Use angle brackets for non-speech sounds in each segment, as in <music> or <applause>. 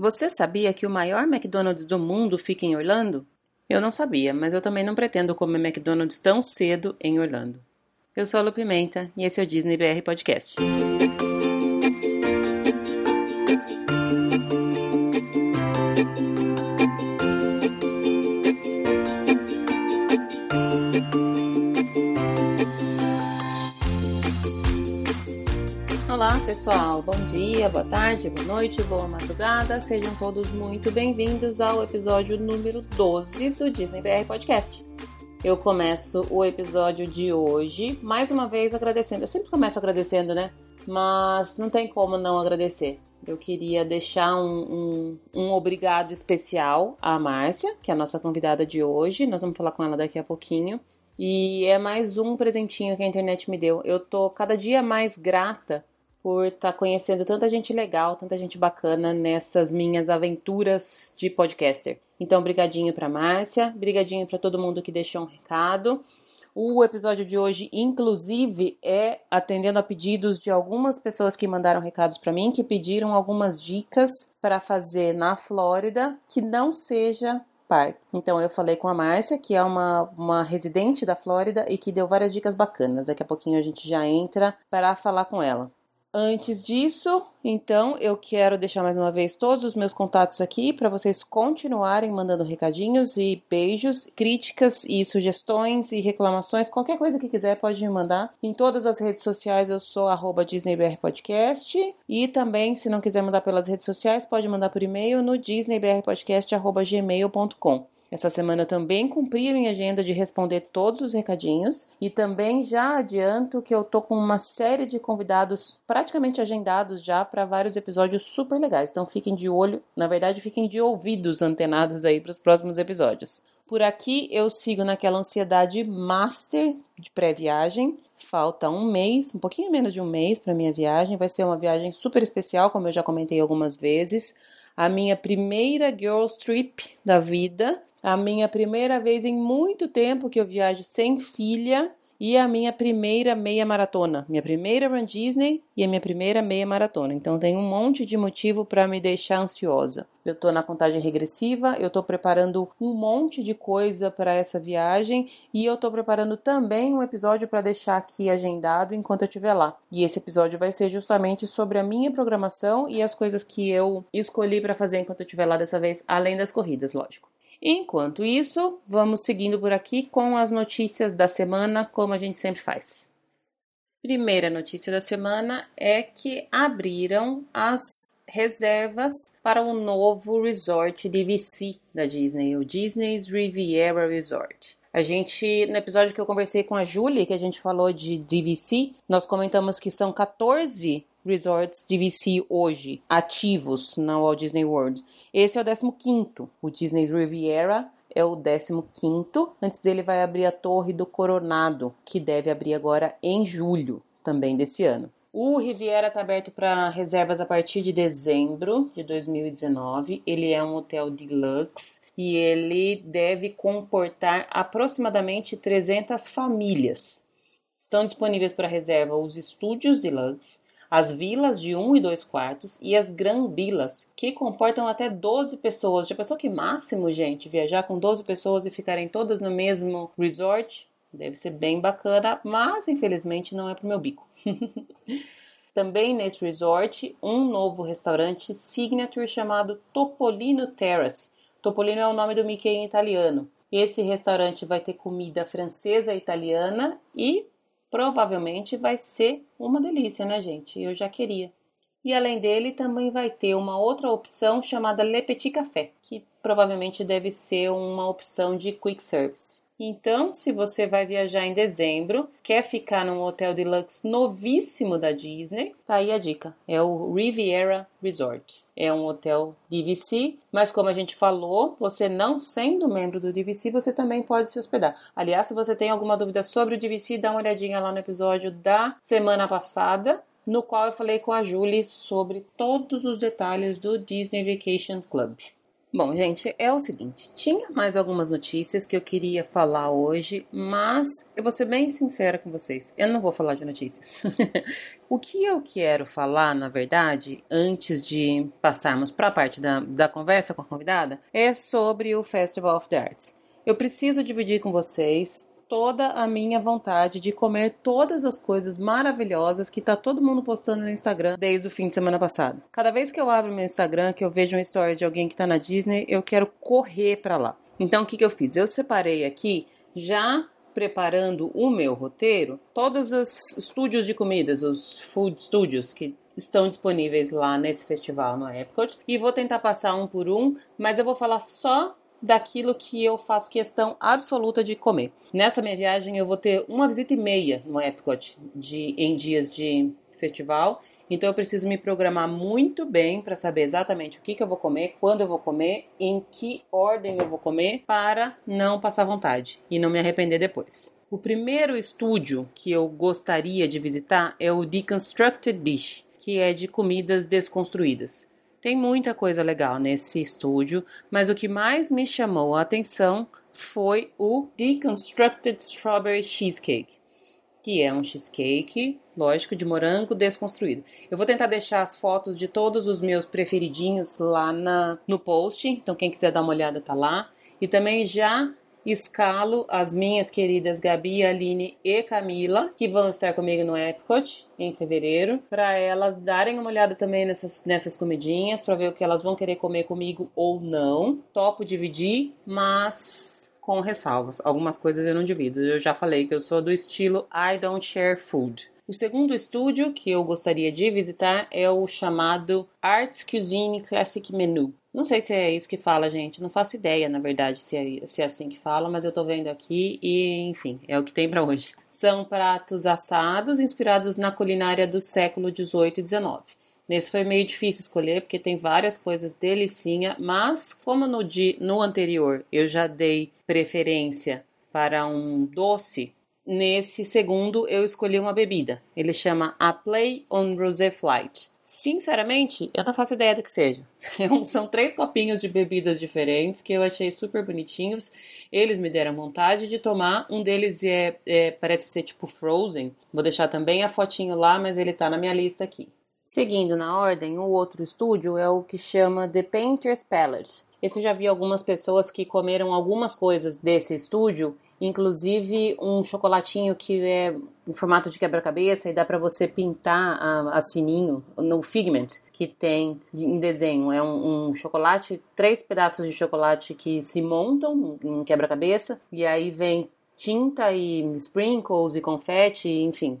Você sabia que o maior McDonald's do mundo fica em Orlando? Eu não sabia, mas eu também não pretendo comer McDonald's tão cedo em Orlando. Eu sou a Lu Pimenta e esse é o Disney BR Podcast. Pessoal, bom dia, boa tarde, boa noite, boa madrugada, sejam todos muito bem-vindos ao episódio número 12 do Disney BR Podcast. Eu começo o episódio de hoje, mais uma vez agradecendo. Eu sempre começo agradecendo, né? Mas não tem como não agradecer. Eu queria deixar um, um, um obrigado especial à Márcia, que é a nossa convidada de hoje. Nós vamos falar com ela daqui a pouquinho. E é mais um presentinho que a internet me deu. Eu tô cada dia mais grata por estar tá conhecendo tanta gente legal, tanta gente bacana nessas minhas aventuras de podcaster. Então, brigadinho para Márcia, brigadinho para todo mundo que deixou um recado. O episódio de hoje, inclusive, é atendendo a pedidos de algumas pessoas que mandaram recados para mim, que pediram algumas dicas para fazer na Flórida que não seja parque. Então eu falei com a Márcia, que é uma, uma residente da Flórida e que deu várias dicas bacanas. Daqui a pouquinho a gente já entra para falar com ela. Antes disso, então, eu quero deixar mais uma vez todos os meus contatos aqui para vocês continuarem mandando recadinhos e beijos, críticas e sugestões e reclamações, qualquer coisa que quiser pode me mandar. Em todas as redes sociais eu sou @disneybrpodcast e também, se não quiser mandar pelas redes sociais, pode mandar por e-mail no disneybrpodcast@gmail.com. Essa semana também cumpri minha agenda de responder todos os recadinhos e também já adianto que eu tô com uma série de convidados praticamente agendados já para vários episódios super legais. Então fiquem de olho, na verdade, fiquem de ouvidos antenados aí para os próximos episódios. Por aqui eu sigo naquela ansiedade master de pré-viagem. Falta um mês, um pouquinho menos de um mês para minha viagem. Vai ser uma viagem super especial, como eu já comentei algumas vezes. A minha primeira girls trip da vida. A minha primeira vez em muito tempo que eu viajo sem filha e a minha primeira meia maratona, minha primeira Run Disney e a minha primeira meia maratona. Então tem um monte de motivo para me deixar ansiosa. Eu tô na contagem regressiva, eu tô preparando um monte de coisa para essa viagem e eu tô preparando também um episódio para deixar aqui agendado enquanto eu estiver lá. E esse episódio vai ser justamente sobre a minha programação e as coisas que eu escolhi para fazer enquanto eu estiver lá dessa vez, além das corridas, lógico. Enquanto isso, vamos seguindo por aqui com as notícias da semana, como a gente sempre faz. Primeira notícia da semana é que abriram as reservas para o novo resort DVC da Disney, o Disney's Riviera Resort. A gente, no episódio que eu conversei com a Julie, que a gente falou de DVC, nós comentamos que são 14 resorts DVC hoje ativos na Walt Disney World. Esse é o 15º, o Disney Riviera é o 15º. Antes dele vai abrir a Torre do Coronado, que deve abrir agora em julho também desse ano. O Riviera está aberto para reservas a partir de dezembro de 2019. Ele é um hotel deluxe e ele deve comportar aproximadamente 300 famílias. Estão disponíveis para reserva os estúdios deluxe, as vilas de 1 e 2 quartos e as Gran Vilas, que comportam até 12 pessoas. Já pensou que máximo, gente, viajar com 12 pessoas e ficarem todas no mesmo resort? Deve ser bem bacana, mas infelizmente não é pro meu bico. <laughs> Também nesse resort, um novo restaurante signature chamado Topolino Terrace. Topolino é o nome do Mickey em italiano. Esse restaurante vai ter comida francesa e italiana e provavelmente vai ser uma delícia, né, gente? Eu já queria. E além dele, também vai ter uma outra opção chamada Le Petit Café, que provavelmente deve ser uma opção de quick service. Então, se você vai viajar em dezembro, quer ficar num hotel deluxe novíssimo da Disney, tá aí a dica. É o Riviera Resort. É um hotel DVC, mas como a gente falou, você não sendo membro do DVC, você também pode se hospedar. Aliás, se você tem alguma dúvida sobre o DVC, dá uma olhadinha lá no episódio da semana passada, no qual eu falei com a Julie sobre todos os detalhes do Disney Vacation Club. Bom, gente, é o seguinte: tinha mais algumas notícias que eu queria falar hoje, mas eu vou ser bem sincera com vocês, eu não vou falar de notícias. <laughs> o que eu quero falar, na verdade, antes de passarmos para a parte da, da conversa com a convidada, é sobre o Festival of the Arts. Eu preciso dividir com vocês toda a minha vontade de comer todas as coisas maravilhosas que tá todo mundo postando no Instagram desde o fim de semana passado. Cada vez que eu abro meu Instagram, que eu vejo um story de alguém que tá na Disney, eu quero correr para lá. Então o que, que eu fiz? Eu separei aqui já preparando o meu roteiro, todos os estúdios de comidas, os food studios que estão disponíveis lá nesse festival no Epcot e vou tentar passar um por um, mas eu vou falar só daquilo que eu faço questão absoluta de comer. Nessa minha viagem eu vou ter uma visita e meia no Epcot de, em dias de festival. Então eu preciso me programar muito bem para saber exatamente o que, que eu vou comer, quando eu vou comer, em que ordem eu vou comer, para não passar vontade e não me arrepender depois. O primeiro estúdio que eu gostaria de visitar é o Deconstructed Dish, que é de comidas desconstruídas. Tem muita coisa legal nesse estúdio, mas o que mais me chamou a atenção foi o Deconstructed Strawberry Cheesecake, que é um cheesecake, lógico, de morango desconstruído. Eu vou tentar deixar as fotos de todos os meus preferidinhos lá na, no post, então quem quiser dar uma olhada tá lá. E também já escalo as minhas queridas Gabi, Aline e Camila, que vão estar comigo no Epcot em fevereiro, para elas darem uma olhada também nessas, nessas comidinhas, para ver o que elas vão querer comer comigo ou não. Topo dividir, mas com ressalvas. Algumas coisas eu não divido. Eu já falei que eu sou do estilo I don't share food. O segundo estúdio que eu gostaria de visitar é o chamado Arts Cuisine Classic Menu. Não sei se é isso que fala, gente. Não faço ideia, na verdade, se é, se é assim que fala, mas eu tô vendo aqui e, enfim, é o que tem para hoje. São pratos assados inspirados na culinária do século 18 e 19. Nesse foi meio difícil escolher porque tem várias coisas delicinha, mas como no, no anterior eu já dei preferência para um doce, Nesse segundo, eu escolhi uma bebida. Ele chama A Play on Rosé Flight. Sinceramente, eu não faço ideia do que seja. <laughs> São três copinhos de bebidas diferentes que eu achei super bonitinhos. Eles me deram vontade de tomar. Um deles é, é parece ser tipo Frozen. Vou deixar também a fotinho lá, mas ele tá na minha lista aqui. Seguindo na ordem, o outro estúdio é o que chama The Painter's Palette. Esse eu já vi algumas pessoas que comeram algumas coisas desse estúdio inclusive um chocolatinho que é em formato de quebra-cabeça e dá para você pintar a, a, sininho no Figment que tem em desenho. É um, um, chocolate, três pedaços de chocolate que se montam em quebra-cabeça e aí vem tinta e sprinkles e confete, enfim,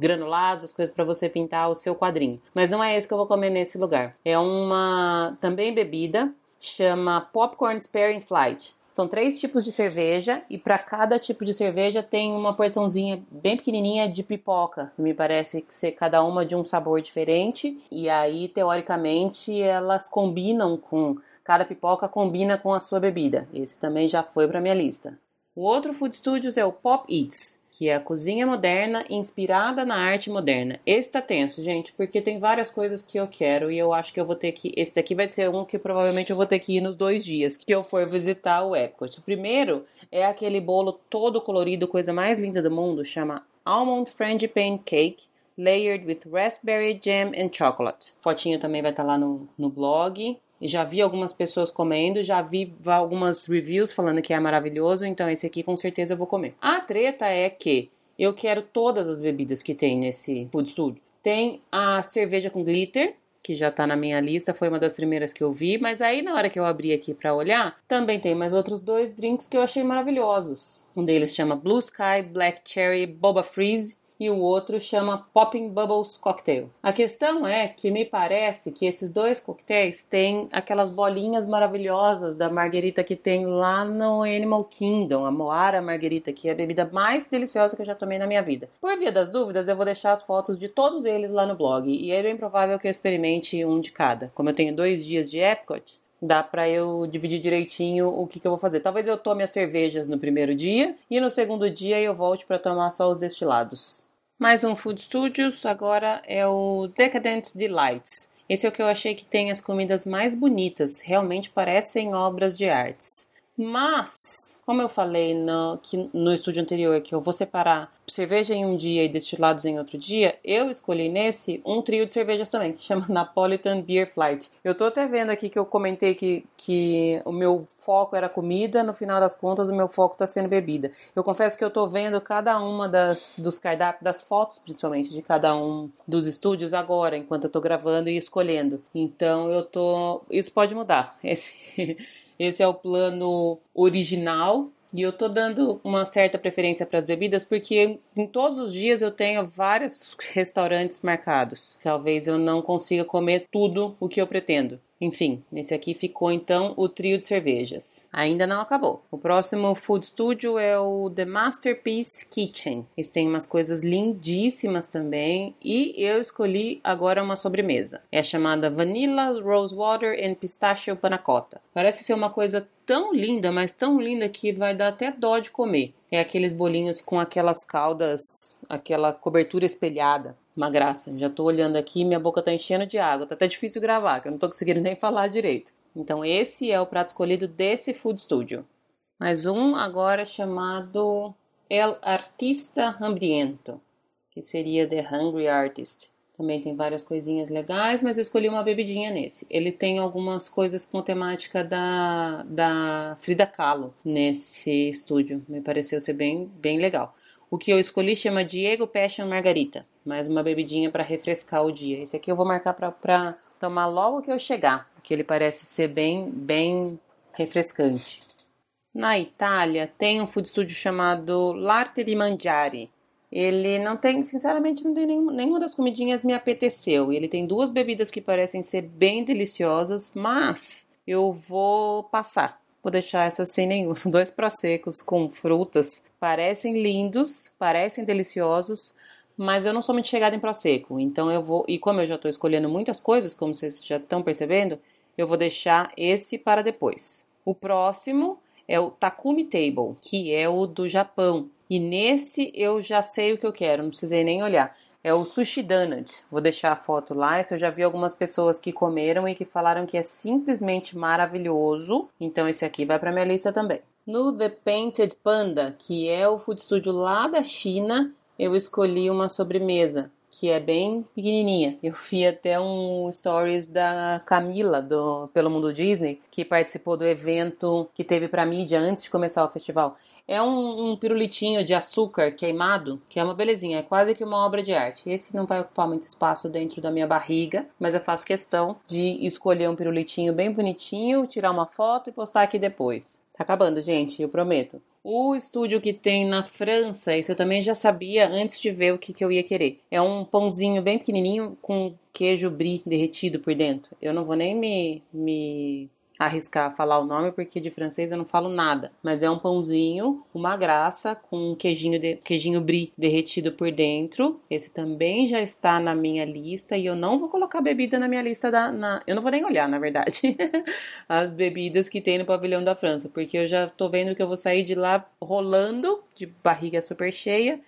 granulados, as coisas para você pintar o seu quadrinho. Mas não é esse que eu vou comer nesse lugar. É uma também bebida, chama Popcorn Sparing Flight. São três tipos de cerveja e para cada tipo de cerveja tem uma porçãozinha bem pequenininha de pipoca. Me parece que ser cada uma de um sabor diferente e aí teoricamente elas combinam com cada pipoca combina com a sua bebida. Esse também já foi para minha lista. O outro food studios é o Pop Eats que é a cozinha moderna inspirada na arte moderna. Esse tá tenso, gente, porque tem várias coisas que eu quero e eu acho que eu vou ter que. Esse daqui vai ser um que provavelmente eu vou ter que ir nos dois dias que eu for visitar o Epcot. O primeiro é aquele bolo todo colorido, coisa mais linda do mundo, chama Almond Frangipane Cake. Layered with raspberry jam and chocolate. Fotinho também vai estar tá lá no, no blog. Já vi algumas pessoas comendo, já vi algumas reviews falando que é maravilhoso, então esse aqui com certeza eu vou comer. A treta é que eu quero todas as bebidas que tem nesse food studio. Tem a cerveja com glitter, que já tá na minha lista, foi uma das primeiras que eu vi, mas aí na hora que eu abri aqui para olhar, também tem mais outros dois drinks que eu achei maravilhosos. Um deles chama Blue Sky Black Cherry Boba Freeze e o outro chama Popping Bubbles Cocktail. A questão é que me parece que esses dois coquetéis têm aquelas bolinhas maravilhosas da marguerita que tem lá no Animal Kingdom, a Moara Marguerita, que é a bebida mais deliciosa que eu já tomei na minha vida. Por via das dúvidas, eu vou deixar as fotos de todos eles lá no blog e é bem provável que eu experimente um de cada. Como eu tenho dois dias de Epcot, dá para eu dividir direitinho o que, que, eu vou fazer. Talvez eu tome as cervejas no primeiro dia e no segundo dia eu volte para tomar só os destilados. Mais um Food Studios, agora é o Decadent Delights. Esse é o que eu achei que tem as comidas mais bonitas, realmente parecem obras de artes. Mas, como eu falei no, que, no estúdio anterior, que eu vou separar cerveja em um dia e destilados em outro dia, eu escolhi nesse um trio de cervejas também, que chama <laughs> Napolitan Beer Flight. Eu tô até vendo aqui que eu comentei que, que o meu foco era comida, no final das contas o meu foco tá sendo bebida. Eu confesso que eu tô vendo cada uma das dos cardápios, das fotos principalmente, de cada um dos estúdios agora, enquanto eu tô gravando e escolhendo. Então eu tô. Isso pode mudar. <laughs> Esse. Esse é o plano original. E eu tô dando uma certa preferência para as bebidas porque em todos os dias eu tenho vários restaurantes marcados. Talvez eu não consiga comer tudo o que eu pretendo. Enfim, nesse aqui ficou então o trio de cervejas. Ainda não acabou. O próximo Food Studio é o The Masterpiece Kitchen. Eles têm umas coisas lindíssimas também e eu escolhi agora uma sobremesa. É chamada Vanilla Rose Water and Pistachio Panna Cotta. Parece ser uma coisa tão linda, mas tão linda que vai dar até dó de comer. É aqueles bolinhos com aquelas caldas, aquela cobertura espelhada. Uma graça. Já tô olhando aqui, minha boca tá enchendo de água. Tá até difícil gravar, que eu não tô conseguindo <laughs> nem falar direito. Então esse é o prato escolhido desse Food Studio. Mais um agora chamado El Artista Hambriento, que seria The Hungry Artist. Também tem várias coisinhas legais, mas eu escolhi uma bebidinha nesse. Ele tem algumas coisas com temática da, da Frida Kahlo nesse estúdio. Me pareceu ser bem, bem legal. O que eu escolhi chama Diego Passion Margarita. Mais uma bebidinha para refrescar o dia. Esse aqui eu vou marcar para tomar logo que eu chegar, porque ele parece ser bem, bem refrescante. Na Itália tem um food studio chamado L'Arte di Mangiare. Ele não tem, sinceramente, não tem nenhum, nenhuma das comidinhas me apeteceu. Ele tem duas bebidas que parecem ser bem deliciosas, mas eu vou passar. Vou deixar essas sem nenhum. São <laughs> dois prosecos com frutas. Parecem lindos, parecem deliciosos, mas eu não sou muito chegada em prosecco. Então eu vou. E como eu já estou escolhendo muitas coisas, como vocês já estão percebendo, eu vou deixar esse para depois. O próximo é o Takumi Table, que é o do Japão. E nesse eu já sei o que eu quero, não precisei nem olhar é o Sushi Donut. Vou deixar a foto lá. Esse eu já vi algumas pessoas que comeram e que falaram que é simplesmente maravilhoso. Então esse aqui vai para minha lista também. No The Painted Panda, que é o food studio lá da China, eu escolhi uma sobremesa que é bem pequenininha. Eu vi até um stories da Camila do Pelo Mundo Disney, que participou do evento que teve para mídia antes de começar o festival. É um, um, pirulitinho de açúcar queimado, que é uma belezinha, é quase que uma obra de arte. Esse não vai ocupar muito espaço dentro da minha barriga, mas eu faço questão de escolher um pirulitinho bem bonitinho, tirar uma foto e postar aqui depois. Tá acabando, gente, eu prometo. O estúdio que tem na França, isso eu também já sabia antes de ver o que, que eu ia querer. É um pãozinho bem pequenininho com queijo brie derretido por dentro. Eu não vou nem me, me arriscar falar o nome porque de francês eu não falo nada, mas é um pãozinho, uma graça com um queijinho de, queijinho brie derretido por dentro. Esse também já está na minha lista e eu não vou colocar bebida na minha lista da na, eu não vou nem olhar, na verdade, <laughs> as bebidas que tem no pavilhão da França, porque eu já tô vendo que eu vou sair de lá rolando, de barriga super cheia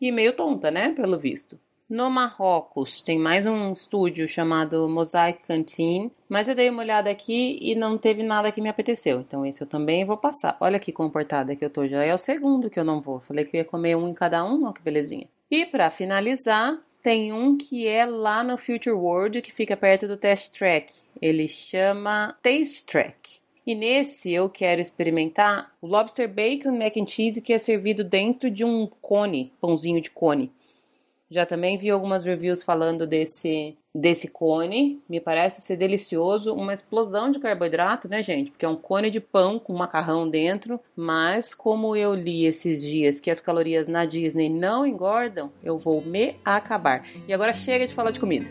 e meio tonta, né, pelo visto. No Marrocos tem mais um estúdio chamado Mosaic Canteen, mas eu dei uma olhada aqui e não teve nada que me apeteceu, então esse eu também vou passar. Olha que comportada que eu tô, já é o segundo que eu não vou. Falei que eu ia comer um em cada um, olha que belezinha. E para finalizar, tem um que é lá no Future World, que fica perto do Test Track. Ele chama Taste Track. E nesse eu quero experimentar o Lobster Bacon Mac and Cheese que é servido dentro de um cone, pãozinho de cone. Já também vi algumas reviews falando desse desse cone, me parece ser delicioso, uma explosão de carboidrato, né, gente? Porque é um cone de pão com macarrão dentro, mas como eu li esses dias que as calorias na Disney não engordam, eu vou me acabar. E agora chega de falar de comida.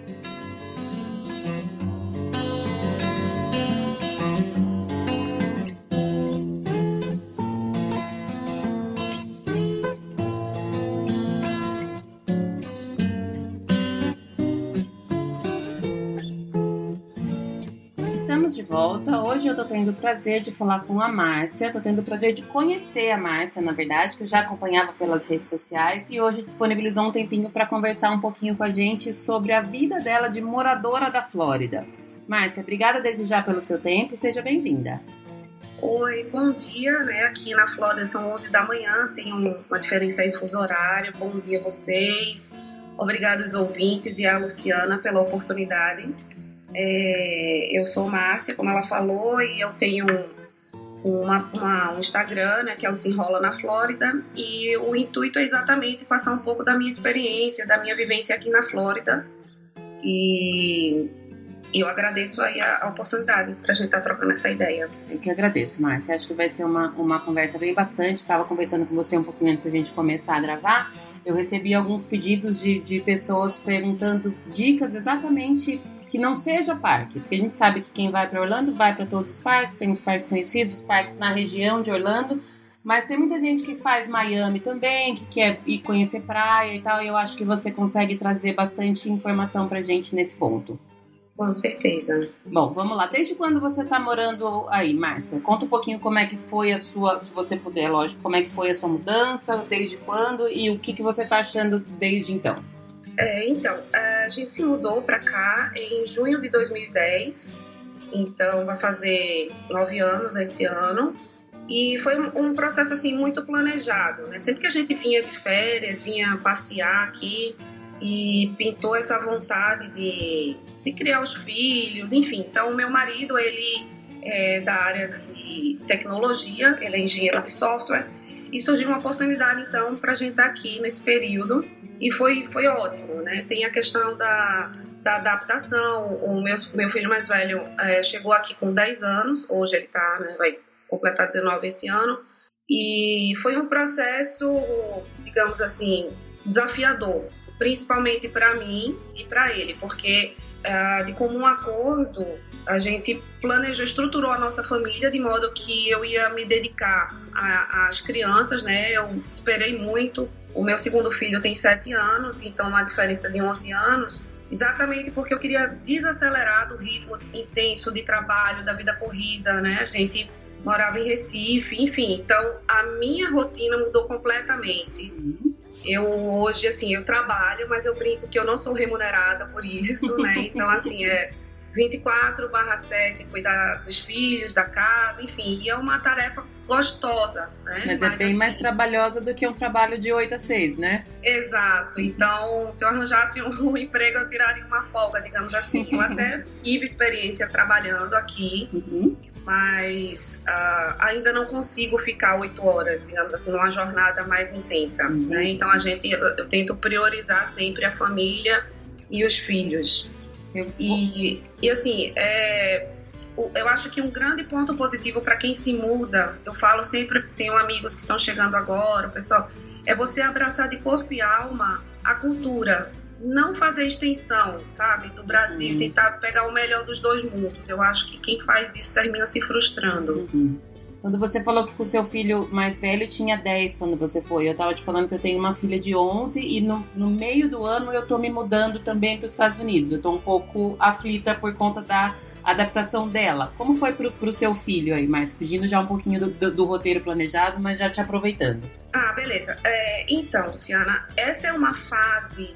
Volta. Hoje eu tô tendo o prazer de falar com a Márcia. Tô tendo o prazer de conhecer a Márcia, na verdade, que eu já acompanhava pelas redes sociais e hoje disponibilizou um tempinho para conversar um pouquinho com a gente sobre a vida dela de moradora da Flórida. Márcia, obrigada desde já pelo seu tempo e seja bem-vinda. Oi, bom dia, né? Aqui na Flórida são 11 da manhã, tem uma diferença aí fuso horário. Bom dia a vocês. Obrigado aos ouvintes e a Luciana pela oportunidade. É, eu sou Márcia, como ela falou, e eu tenho uma, uma, um Instagram, né, que é o Desenrola na Flórida, e o intuito é exatamente passar um pouco da minha experiência, da minha vivência aqui na Flórida. E, eu agradeço aí a, a oportunidade para a gente estar tá trocando essa ideia. Eu que agradeço, Márcia. Acho que vai ser uma, uma conversa bem bastante. Estava conversando com você um pouquinho antes da gente começar a gravar. Eu recebi alguns pedidos de, de pessoas perguntando dicas exatamente que não seja parque, porque a gente sabe que quem vai para Orlando vai para todos os parques, tem os parques conhecidos, os parques na região de Orlando, mas tem muita gente que faz Miami também, que quer ir conhecer praia e tal, e eu acho que você consegue trazer bastante informação pra gente nesse ponto. Com certeza. Bom, vamos lá. Desde quando você está morando aí, Márcia? Conta um pouquinho como é que foi a sua, se você puder, lógico, como é que foi a sua mudança, desde quando e o que, que você está achando desde então. É, então, a gente se mudou para cá em junho de 2010, então vai fazer nove anos nesse ano. E foi um processo assim muito planejado, né? Sempre que a gente vinha de férias, vinha passear aqui e pintou essa vontade de, de criar os filhos, enfim. Então, meu marido, ele é da área de tecnologia, ele é engenheiro de software e surgiu uma oportunidade então para a gente estar tá aqui nesse período e foi, foi ótimo, né? Tem a questão da, da adaptação. O meu, meu filho mais velho é, chegou aqui com 10 anos, hoje ele tá, né, vai completar 19 esse ano. E foi um processo, digamos assim, desafiador, principalmente para mim e para ele, porque uh, de comum acordo a gente planejou, estruturou a nossa família de modo que eu ia me dedicar às crianças, né? Eu esperei muito o meu segundo filho tem 7 anos, então uma diferença de 11 anos, exatamente porque eu queria desacelerar do ritmo intenso de trabalho, da vida corrida, né? A gente morava em Recife, enfim. Então, a minha rotina mudou completamente. Eu hoje, assim, eu trabalho, mas eu brinco que eu não sou remunerada por isso, né? Então, assim, é 24 barra 7, cuidar dos filhos, da casa, enfim, e é uma tarefa gostosa, né? Mas, é Mas é bem assim, mais trabalhosa do que um trabalho de 8 a 6, né? Exato. Então, se eu arranjasse um, um emprego, eu tiraria uma folga, digamos assim. Eu até tive experiência trabalhando aqui, uhum. mas uh, ainda não consigo ficar 8 horas, digamos assim, numa jornada mais intensa, uhum. né? Então, a gente, eu, eu tento priorizar sempre a família e os filhos. E, e assim, é, eu acho que um grande ponto positivo para quem se muda, eu falo sempre, tenho amigos que estão chegando agora, pessoal, é você abraçar de corpo e alma a cultura. Não fazer extensão, sabe, do Brasil, uhum. tentar pegar o melhor dos dois mundos. Eu acho que quem faz isso termina se frustrando. Uhum. Quando você falou que o seu filho mais velho tinha 10 quando você foi, eu tava te falando que eu tenho uma filha de 11 e no, no meio do ano eu tô me mudando também para os Estados Unidos. Eu tô um pouco aflita por conta da adaptação dela. Como foi pro, pro seu filho aí, mais fugindo já um pouquinho do, do, do, roteiro planejado, mas já te aproveitando? Ah, beleza. É, então, Luciana, essa é uma fase,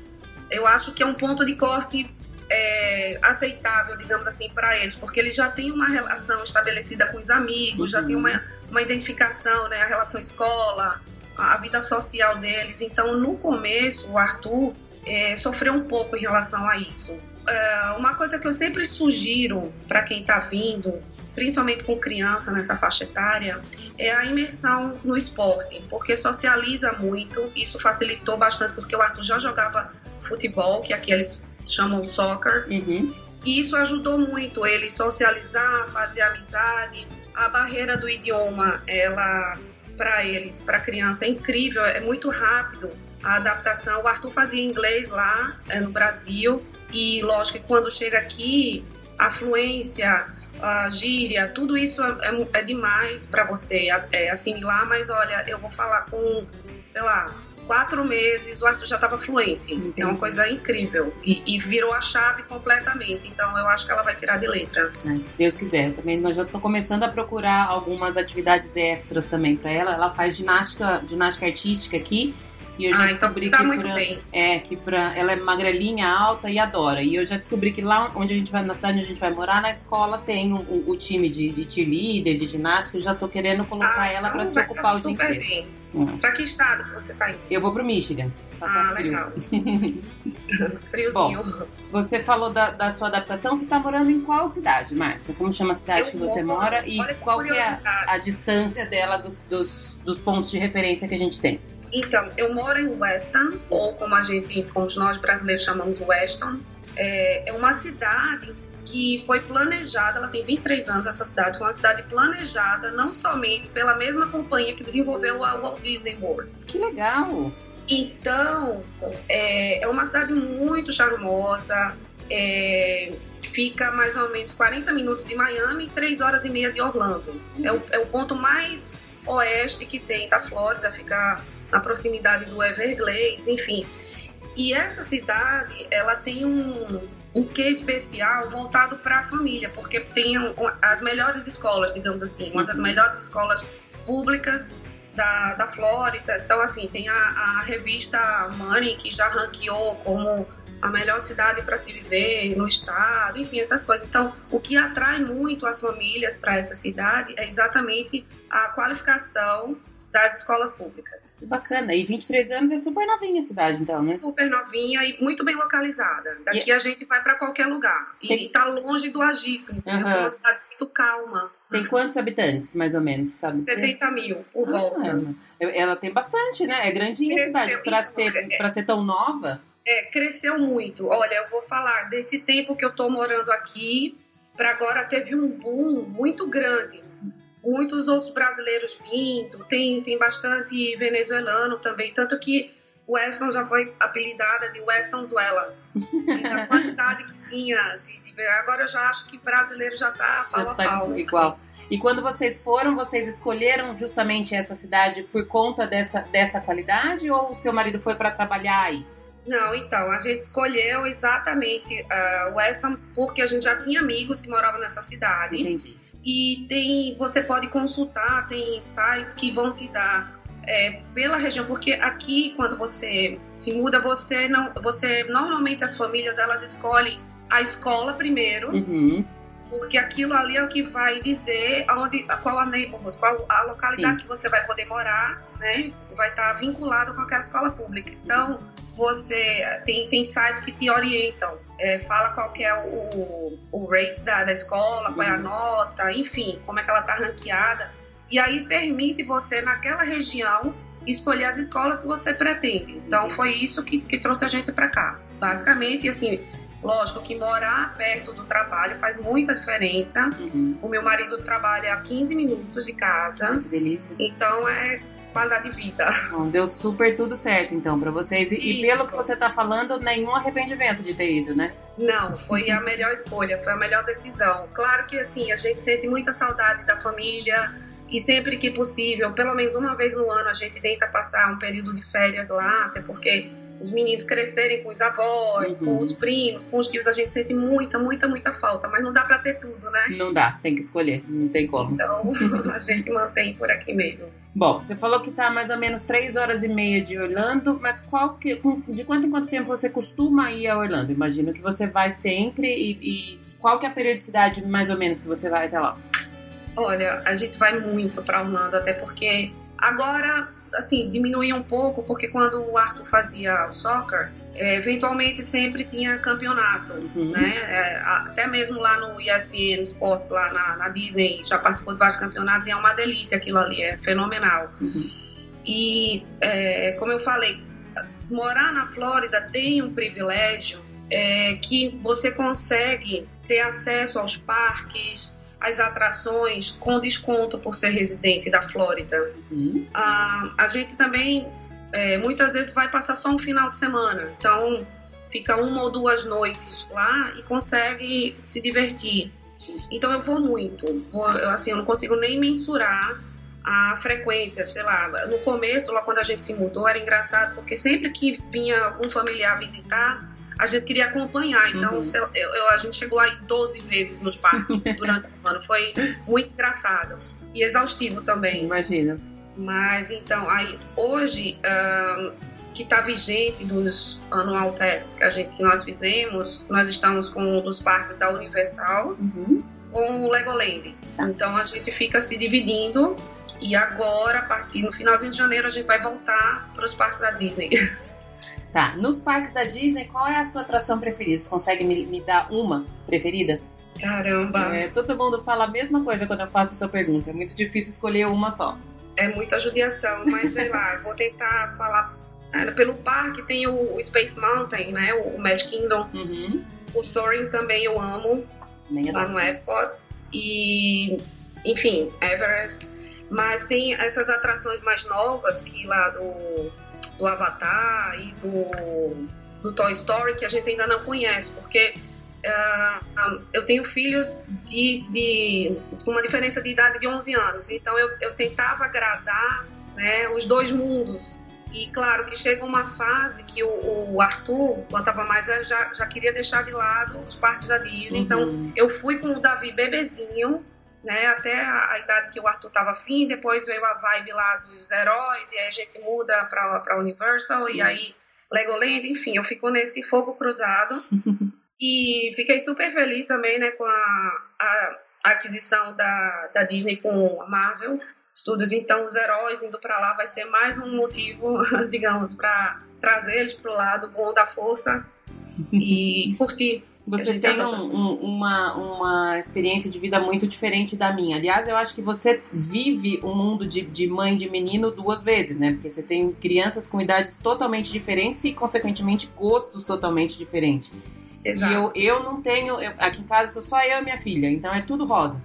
eu acho que é um ponto de corte é, aceitável, digamos assim, para eles, porque eles já têm uma relação estabelecida com os amigos, uhum. já tem uma, uma identificação, né, a relação escola, a vida social deles. Então, no começo, o Arthur é, sofreu um pouco em relação a isso. É, uma coisa que eu sempre sugiro para quem está vindo, principalmente com criança nessa faixa etária, é a imersão no esporte, porque socializa muito. Isso facilitou bastante, porque o Arthur já jogava futebol, que aqui eles chamam soccer. Uhum. E isso ajudou muito ele socializar, fazer amizade. A barreira do idioma, ela para eles, para criança, é incrível, é muito rápido a adaptação. O Arthur fazia inglês lá é, no Brasil e, lógico, que quando chega aqui, a fluência, a gíria, tudo isso é, é, é demais para você é, assimilar. Mas olha, eu vou falar com, sei lá, quatro meses o Arthur já estava fluente. Entendi. É uma coisa incrível. E, e, virou a chave completamente. Então eu acho que ela vai tirar de letra. Se Deus quiser. Também nós já estou começando a procurar algumas atividades extras também para ela. Ela faz ginástica, ginástica artística aqui. E eu já ah, então descobri então tá que, pra, é, que pra, ela é magrelinha, alta e adora. E eu já descobri que lá onde a gente vai, na cidade onde a gente vai morar, na escola tem o, time de, de cheerleader, de ginástica. Eu já tô querendo colocar ah, ela para se ocupar o dia inteiro. Bem. Hum. Pra que estado que você tá indo? Eu vou pro Michigan. Passar ah, frio. legal. <laughs> Friozinho. Bom, você falou da, da, sua adaptação. Você tá morando em qual cidade, Márcia? Como chama a cidade eu que você mora? E qual que é a, a, distância dela dos, dos, dos pontos de referência que a gente tem? Então, eu moro em Weston, ou como a gente, como nós brasileiros chamamos Weston. É, é uma cidade que foi planejada, ela tem 23 anos, essa cidade, foi uma cidade planejada não somente pela mesma companhia que desenvolveu a Walt Disney World. Que legal! Então, é, é uma cidade muito charmosa, é, fica mais ou menos 40 minutos de Miami e 3 horas e meia de Orlando. É o, é o ponto mais oeste que tem da Flórida, fica na proximidade do Everglades, enfim. E essa cidade, ela tem um, um quê especial voltado para a família, porque tem as melhores escolas, digamos assim, uma das melhores escolas públicas da, da Flórida. Então, assim, tem a, a revista Money, que já ranqueou como a melhor cidade para se viver no estado, enfim, essas coisas. Então, o que atrai muito as famílias para essa cidade é exatamente a qualificação das escolas públicas. Que bacana. E 23 anos é super novinha a cidade, então, né? Super novinha e muito bem localizada. Daqui e... a gente vai para qualquer lugar. E, Tem... tá longe do agito, entendeu? Uhum. É uma cidade muito calma. Tem quantos habitantes, mais ou menos, sabe? 70 mil, por ah, volta. É. Ela tem bastante, né? É grandinha Cresceu, a cidade. Para ser, é, pra ser tão nova. É, cresceu muito. Olha, eu vou falar desse tempo que eu tô morando aqui, para agora teve um boom muito grande muitos outros brasileiros vindo, tem, tem bastante venezuelano também, tanto que Weston já foi apelidada de Westonzuela, da <laughs> quantidade que tinha de, de, agora eu já acho que brasileiro já está pau já a tá pau. Assim. Igual. E quando vocês foram, vocês escolheram justamente essa cidade por conta dessa, dessa qualidade ou o seu marido foi para trabalhar aí? Não, então, a gente escolheu exatamente uh, Weston porque a gente já tinha amigos que moravam nessa cidade. Entendi e tem você pode consultar, tem sites que vão te dar é, pela região, porque aqui quando você se muda, você não, você normalmente as famílias elas escolhem a escola primeiro, uhum. porque aquilo ali é o que vai dizer aonde, qual a neighborhood, qual a localidade Sim. que você vai poder morar, né? Vai estar vinculado com aquela escola pública. Então você tem, tem sites que te orientam, é, fala qual é o, o rate da, da escola, qual é a uhum. nota, enfim, como é que ela está ranqueada. E aí permite você, naquela região, escolher as escolas que você pretende. Então foi isso que, que trouxe a gente para cá. Basicamente, assim, lógico que morar perto do trabalho faz muita diferença. Uhum. O meu marido trabalha a 15 minutos de casa. Delícia. Então é qualidade de vida. Bom, deu super tudo certo, então, para vocês. E, e, pelo que você tá falando, nenhum arrependimento de ter ido, né? Não, foi a melhor escolha, foi a melhor decisão. Claro que, assim, a gente sente muita saudade da família e sempre que possível, pelo menos uma vez no ano, a gente tenta passar um período de férias lá, até porque os meninos crescerem com os avós, uhum. com os primos, com os tios, a gente sente muita, muita, muita falta, mas não dá para ter tudo, né? Não dá, tem que escolher, não tem como. Então, <laughs> a gente mantém por aqui mesmo. Bom, você falou que tá mais ou menos três horas e meia de Orlando, mas qual que, de quanto em quanto tempo você costuma ir a Orlando? Imagino que você vai sempre e, e qual que é a periodicidade mais ou menos que você vai até lá? Olha, a gente vai muito para Orlando, até porque agora assim, diminuía um pouco, porque quando o Arthur fazia o soccer, é, eventualmente sempre tinha campeonato, uhum. né? É, até mesmo lá no ESPN Sports, lá na, na, Disney, já participou de vários campeonatos e é uma delícia aquilo ali, é fenomenal. Uhum. E, é, como eu falei, morar na Flórida tem um privilégio é, que você consegue ter acesso aos parques, as atrações com desconto por ser residente da Flórida. Uhum. Ah, a gente também é, muitas vezes vai passar só um final de semana, então fica uma ou duas noites lá e consegue se divertir. Então eu vou muito, vou, eu, assim, eu não consigo nem mensurar a frequência, sei lá, no começo, lá quando a gente se mudou, era engraçado, porque sempre que vinha algum familiar visitar, a gente queria acompanhar. Então, uhum. eu, eu, a gente chegou aí 12 vezes nos parques <laughs> durante o ano. Foi muito engraçado. E exaustivo também. Imagina. Mas, então, aí, hoje, um, que está vigente dos Annual Pass que, a gente, que nós fizemos, nós estamos com um dos parques da Universal, uhum. com o Legoland. Tá. Então, a gente fica se dividindo. E agora, a partir no finalzinho de janeiro, a gente vai voltar para os parques da Disney. <laughs> Tá, nos parques da Disney, qual é a sua atração preferida? Você consegue me, me dar uma preferida? Caramba! É, todo mundo fala a mesma coisa quando eu faço essa pergunta. É muito difícil escolher uma só. É muita judiação, mas sei lá, vou tentar falar. É, pelo parque tem o, Space Mountain, né? O, Magic Kingdom. Uhum. O Soaring também eu amo. Nem lá no Epcot. E, enfim, Everest. Mas tem essas atrações mais novas que lá do do Avatar e do, do Toy Story que a gente ainda não conhece, porque uh, eu tenho filhos de, de uma diferença de idade de 11 anos, então eu, eu tentava agradar né, os dois mundos. E claro que chega uma fase que o, o Arthur, quando estava mais velho, já, já queria deixar de lado os parques da Disney. Então, uhum. Então eu fui com o Davi bebezinho né, até a, a, idade que o Arthur estava afim, depois veio a vibe lá dos heróis, e aí a gente muda para Universal, e aí Legoland, enfim, eu fico nesse fogo cruzado. <laughs> e fiquei super feliz também, né, com a, a, a aquisição da, da Disney com a Marvel Studios, então os heróis indo para lá vai ser mais um motivo, <laughs> digamos, para trazer eles para o lado bom da força <laughs> e curtir você tem um, um, uma, uma experiência de vida muito diferente da minha. Aliás, eu acho que você vive o um mundo de, de mãe de menino duas vezes, né? Porque você tem crianças com idades totalmente diferentes e, consequentemente, gostos totalmente diferentes. Exato. E eu, eu não tenho. Eu, aqui em casa sou só eu e minha filha, então é tudo rosa.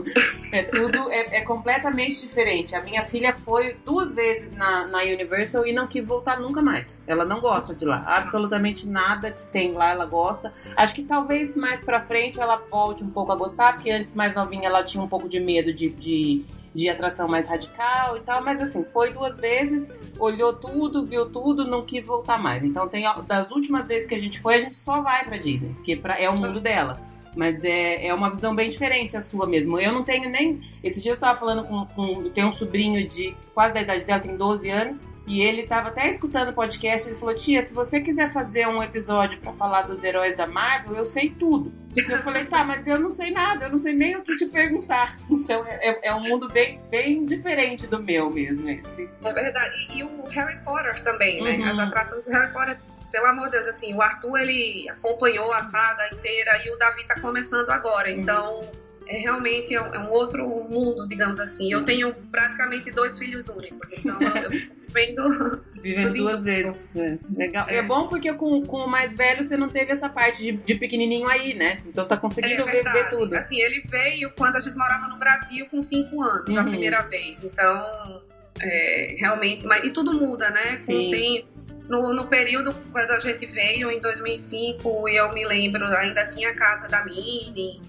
<laughs> é tudo. É, é, completamente diferente. A minha filha foi duas vezes na, na Universal e não quis voltar nunca mais. Ela não gosta de lá. Absolutamente nada que tem lá ela gosta. Acho que talvez mais pra frente ela volte um pouco a gostar, porque antes, mais novinha, ela tinha um pouco de medo de, de de atração mais radical e tal, mas assim, foi duas vezes, olhou tudo, viu tudo, não quis voltar mais. Então, tem das últimas vezes que a gente foi, a gente só vai pra Disney, porque pra, é o mundo dela. Mas é, é uma visão bem diferente a sua mesmo. Eu não tenho nem. Esses dias eu tava falando com. com tem um sobrinho de quase da idade dela, tem 12 anos. E ele estava até escutando o podcast. Ele falou: Tia, se você quiser fazer um episódio para falar dos heróis da Marvel, eu sei tudo. Eu falei: Tá, mas eu não sei nada, eu não sei nem o que te perguntar. <laughs> Então é, é, é um mundo bem, bem diferente do meu mesmo, esse. É verdade. E, e o Harry Potter também, né? Uhum. As atrações do Harry Potter pelo amor de Deus, assim, o Arthur ele acompanhou a saga inteira e o Davi tá começando agora, uhum. então é realmente é um, é um, outro mundo, digamos assim. Eu tenho praticamente dois filhos únicos, então eu <laughs> vendo vivendo duas vezes. É. Legal. É. é. bom porque com, com o mais velho você não teve essa parte de, de pequenininho aí, né? Então tá conseguindo é ver, ver, tudo. Assim, ele veio quando a gente morava no Brasil com cinco anos, uhum. a primeira vez. Então, é, realmente, mas e tudo muda, né? Com Sim. o tempo no, no, período quando a gente veio, em 2005, eu me lembro, ainda tinha a casa da Minnie,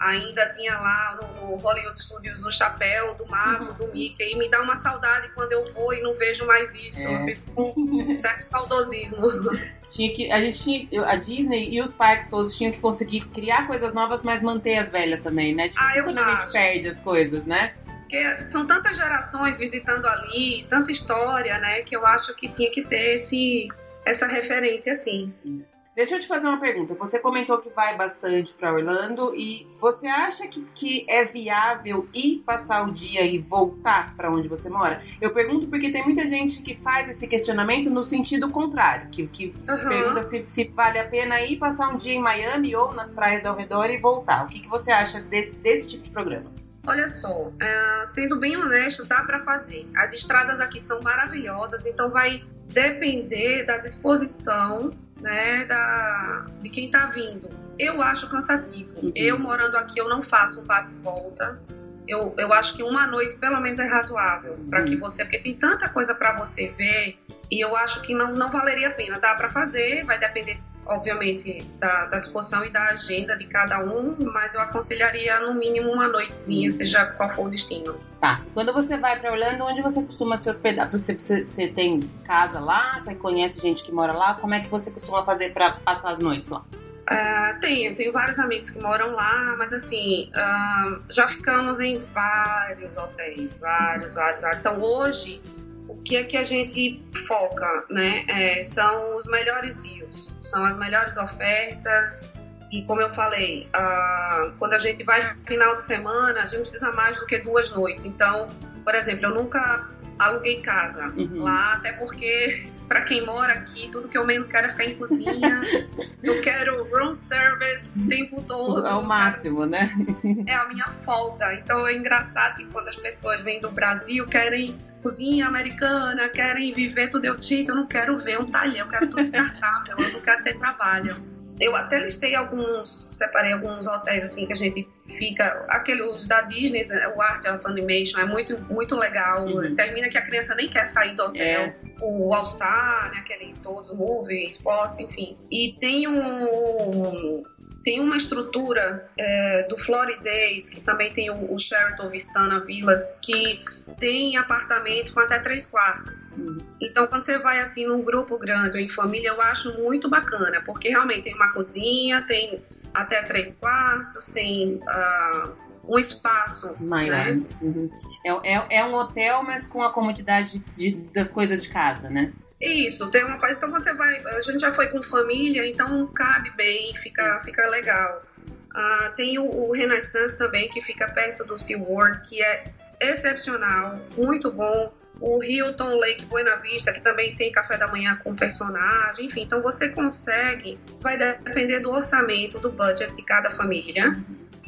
ainda tinha lá no, no Hollywood Studios o chapéu do Mago, uhum. do Mickey, e me dá uma saudade quando eu vou e não vejo mais isso. É. Eu fico com um certo saudosismo. Tinha que, a gente tinha, a Disney e os parques todos tinham que conseguir criar coisas novas, mas manter as velhas também, né? Tipo, ah, quando acho. a gente perde as coisas, né? Porque são tantas gerações visitando ali, tanta história, né? Que eu acho que tinha que ter esse, essa referência, assim. Deixa eu te fazer uma pergunta. Você comentou que vai bastante para Orlando e você acha que, que é viável ir passar o dia e voltar para onde você mora? Eu pergunto porque tem muita gente que faz esse questionamento no sentido contrário, que, que uhum. pergunta se, se, vale a pena ir passar um dia em Miami ou nas praias ao redor e voltar. O que, que você acha desse, desse tipo de programa? Olha só, é, sendo bem honesto, dá para fazer. As estradas aqui são maravilhosas, então vai depender da disposição né, da, de quem está vindo. Eu acho cansativo. Uhum. Eu morando aqui, eu não faço um bate e volta. Eu, eu acho que uma noite pelo menos é razoável uhum. para que você, porque tem tanta coisa para você ver e eu acho que não, não valeria a pena. Dá para fazer, vai depender obviamente, da, da, disposição e da agenda de cada um, mas eu aconselharia no mínimo uma noitezinha, seja qual for o destino. Tá. Quando você vai para Orlando, onde você costuma se hospedar? Você, você, você, tem casa lá? Você conhece gente que mora lá? Como é que você costuma fazer para passar as noites lá? Uh, tenho, tenho vários amigos que moram lá, mas assim, uh, já ficamos em vários hotéis, vários, vários, vários. Então hoje, o que é que a gente foca, né? É, são os melhores dias, são as melhores ofertas. E como eu falei, quando a gente vai final de semana, a gente precisa mais do que duas noites. Então, por exemplo, eu nunca aluguei casa uhum. lá, até porque <laughs> para quem mora aqui, tudo que eu menos quero é ficar em cozinha. <laughs> eu quero room service o tempo todo. É o máximo, né? <laughs> É a minha folga. Então é engraçado que quando as pessoas vêm do Brasil, querem cozinha americana, querem viver tudo. Eu, gente, eu não quero ver um talher, eu quero tudo descartável, eu não quero ter trabalho. Eu até listei alguns, separei alguns hotéis assim que a gente fica. Aqueles da Disney, o Art of Animation é muito, muito legal. Uhum. Termina que a criança nem quer sair do hotel. É. O All Star, né, aquele todos, Movie, Sports, enfim. E tem um tem uma estrutura é, do Floridays, que também tem o, o Sheraton Vistana Villas, que tem apartamentos com até três quartos. Uhum. Então, quando você vai assim num grupo grande ou em família, eu acho muito bacana, porque realmente tem uma cozinha, tem até três quartos, tem uh, um espaço maior. Né? Uhum. É, é, é, um hotel, mas com a comodidade de, das coisas de casa, né? Isso, tem uma Então quando você vai. A gente já foi com família, então cabe bem, fica, fica legal. Uh, tem o, o, Renaissance também, que fica perto do SeaWorld, que é excepcional, muito bom. O Hilton Lake Buena Vista, que também tem café da manhã com personagem, enfim. Então você consegue, vai depender do orçamento, do budget de cada família.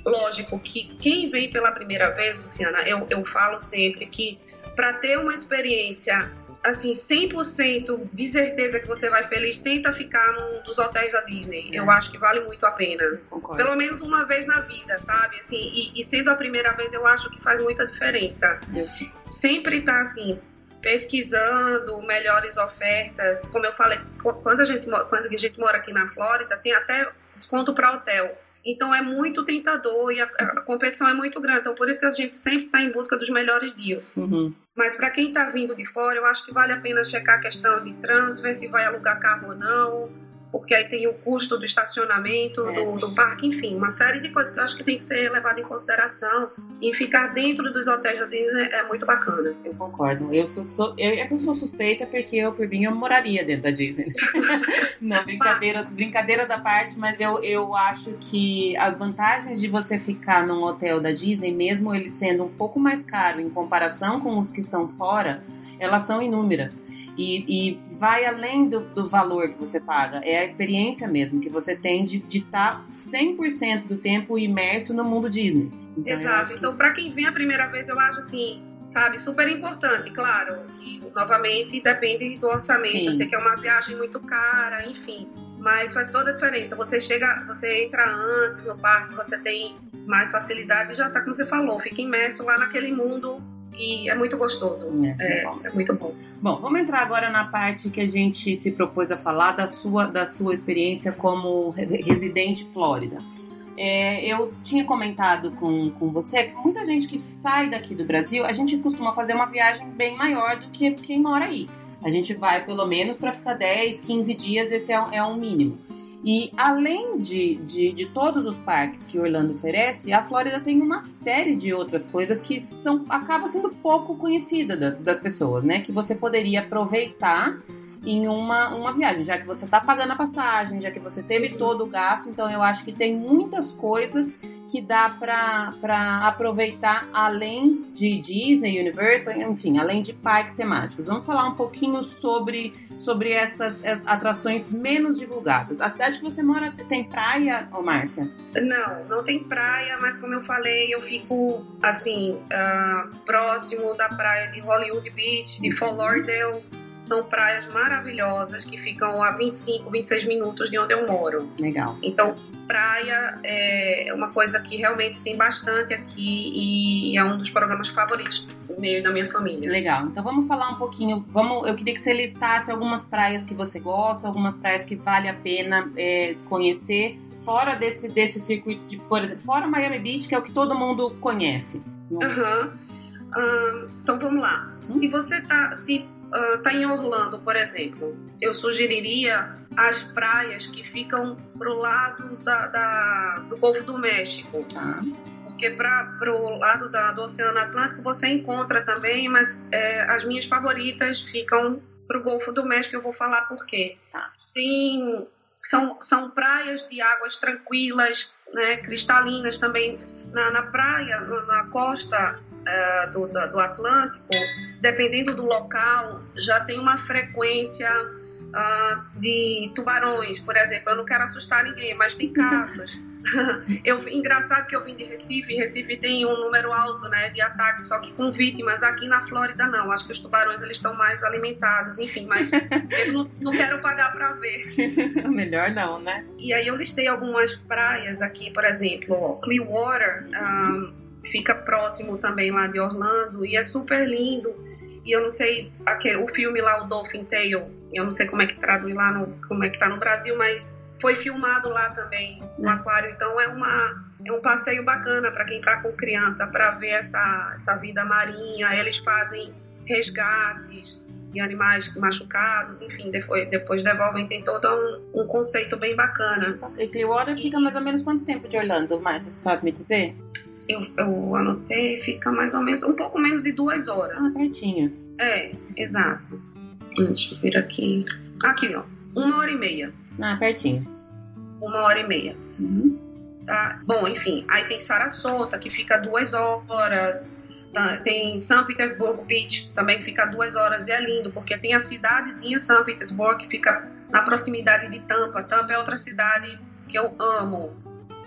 Lógico que quem vem pela primeira vez, Luciana, eu, eu falo sempre que para ter uma experiência assim, 100% de certeza que você vai feliz, tenta ficar num dos hotéis da Disney. É. Eu acho que vale muito a pena. Concordo. Pelo menos uma vez na vida, sabe? Assim, e, e, sendo a primeira vez, eu acho que faz muita diferença. É. Sempre tá assim, pesquisando melhores ofertas. Como eu falei, quando a gente, quando a gente mora aqui na Flórida, tem até desconto para hotel. Então é muito tentador e a, a, competição é muito grande. Então por isso que a gente sempre está em busca dos melhores deals. Uhum. Mas para quem está vindo de fora, eu acho que vale a pena checar a questão de trânsito, ver se vai alugar carro ou não porque aí tem o custo do estacionamento, é. do, do, parque, enfim, uma série de coisas que eu acho que tem que ser levada em consideração. E ficar dentro dos hotéis da Disney é muito bacana. Eu concordo. Eu sou, sou eu, eu sou suspeita porque eu, por mim, eu moraria dentro da Disney. <laughs> Não, brincadeiras, brincadeiras à parte, mas eu, eu acho que as vantagens de você ficar num hotel da Disney, mesmo ele sendo um pouco mais caro em comparação com os que estão fora, elas são inúmeras. E, e vai além do, do, valor que você paga, é a experiência mesmo que você tem de estar tá 100% do tempo imerso no mundo Disney. Então, Exato. Então, que... para quem vem a primeira vez, eu acho assim, sabe, super importante, claro, que novamente depende do orçamento. Sim. Eu sei que é uma viagem muito cara, enfim, mas faz toda a diferença. Você chega, você entra antes no parque, você tem mais facilidade, já tá como você falou, fica imerso lá naquele mundo e é muito gostoso. É, é, é, muito bom. Bom, vamos entrar agora na parte que a gente se propôs a falar da sua, da sua experiência como residente Flórida. É, eu tinha comentado com, com você que muita gente que sai daqui do Brasil, a gente costuma fazer uma viagem bem maior do que quem mora aí. A gente vai pelo menos para ficar 10, 15 dias, esse é, é um mínimo. E além de, de, de, todos os parques que Orlando oferece, a Flórida tem uma série de outras coisas que são acaba sendo pouco conhecida da, das pessoas, né? Que você poderia aproveitar em uma, uma viagem, já que você está pagando a passagem, já que você teve todo o gasto, então eu acho que tem muitas coisas que dá para aproveitar além de Disney, Universal, enfim, além de parques temáticos. Vamos falar um pouquinho sobre, sobre essas atrações menos divulgadas. A cidade que você mora tem praia, ô Márcia? Não, não tem praia, mas como eu falei, eu fico assim, uh, próximo da praia de Hollywood Beach, de Fort Lauderdale são praias maravilhosas que ficam a 25, 26 minutos de onde eu moro. Legal. Então, praia é uma coisa que realmente tem bastante aqui e é um dos programas favoritos meio da minha família. Legal. Então vamos falar um pouquinho. Vamos, eu queria que você listasse algumas praias que você gosta, algumas praias que vale a pena é, conhecer fora desse, desse circuito de, por exemplo, fora Miami Beach, que é o que todo mundo conhece. Aham. Uhum. então vamos lá. Hum? Se você tá, se uh, tá em Orlando, por exemplo, eu sugeriria as praias que ficam pro lado da, da do Golfo do México. Tá. Porque para o lado da, do Oceano Atlântico você encontra também, mas é, as minhas favoritas ficam pro Golfo do México. Eu vou falar por quê. Tá. Tem são, são praias de águas tranquilas, né, cristalinas também. Na, na praia, na costa uh, do, do Atlântico, dependendo do local, já tem uma frequência uh, de tubarões, por exemplo. Eu não quero assustar ninguém, mas tem casos. <laughs> eu, engraçado que eu vim de Recife, Recife tem um número alto né, de ataques, só que com vítimas. Aqui na Flórida não, acho que os tubarões eles estão mais alimentados, enfim, mas eu não, não quero pagar para ver. <laughs> Melhor não, né? E aí eu listei algumas praias aqui, por exemplo, Clearwater, um, fica próximo também lá de Orlando e é super lindo. E eu não sei, aquele, o filme lá, o Dolphin Tale, eu não sei como é que traduz lá, no, como é que tá no Brasil, mas foi filmado lá também no aquário. Então é uma é um passeio bacana para quem está com criança para ver essa essa vida marinha. Eles fazem resgates de animais machucados, enfim, depois, depois devolvem. Tem todo um, um conceito bem bacana. E Clearwater fica mais ou menos quanto tempo de Orlando, mais você sabe me dizer? Eu, eu anotei, fica mais ou menos um pouco menos de duas horas. Ah, pertinho. É, exato. Deixa eu ver aqui. Aqui, ó. Uma hora e meia. Ah, pertinho. Uma hora e meia. Uhum. Tá? Bom, enfim. Aí tem Sarasota, que fica duas horas. Tá? Tem São Petersburgo Beach, também que fica duas horas. E é lindo, porque tem a cidadezinha São Petersburgo, que fica na proximidade de Tampa. Tampa é outra cidade que eu amo,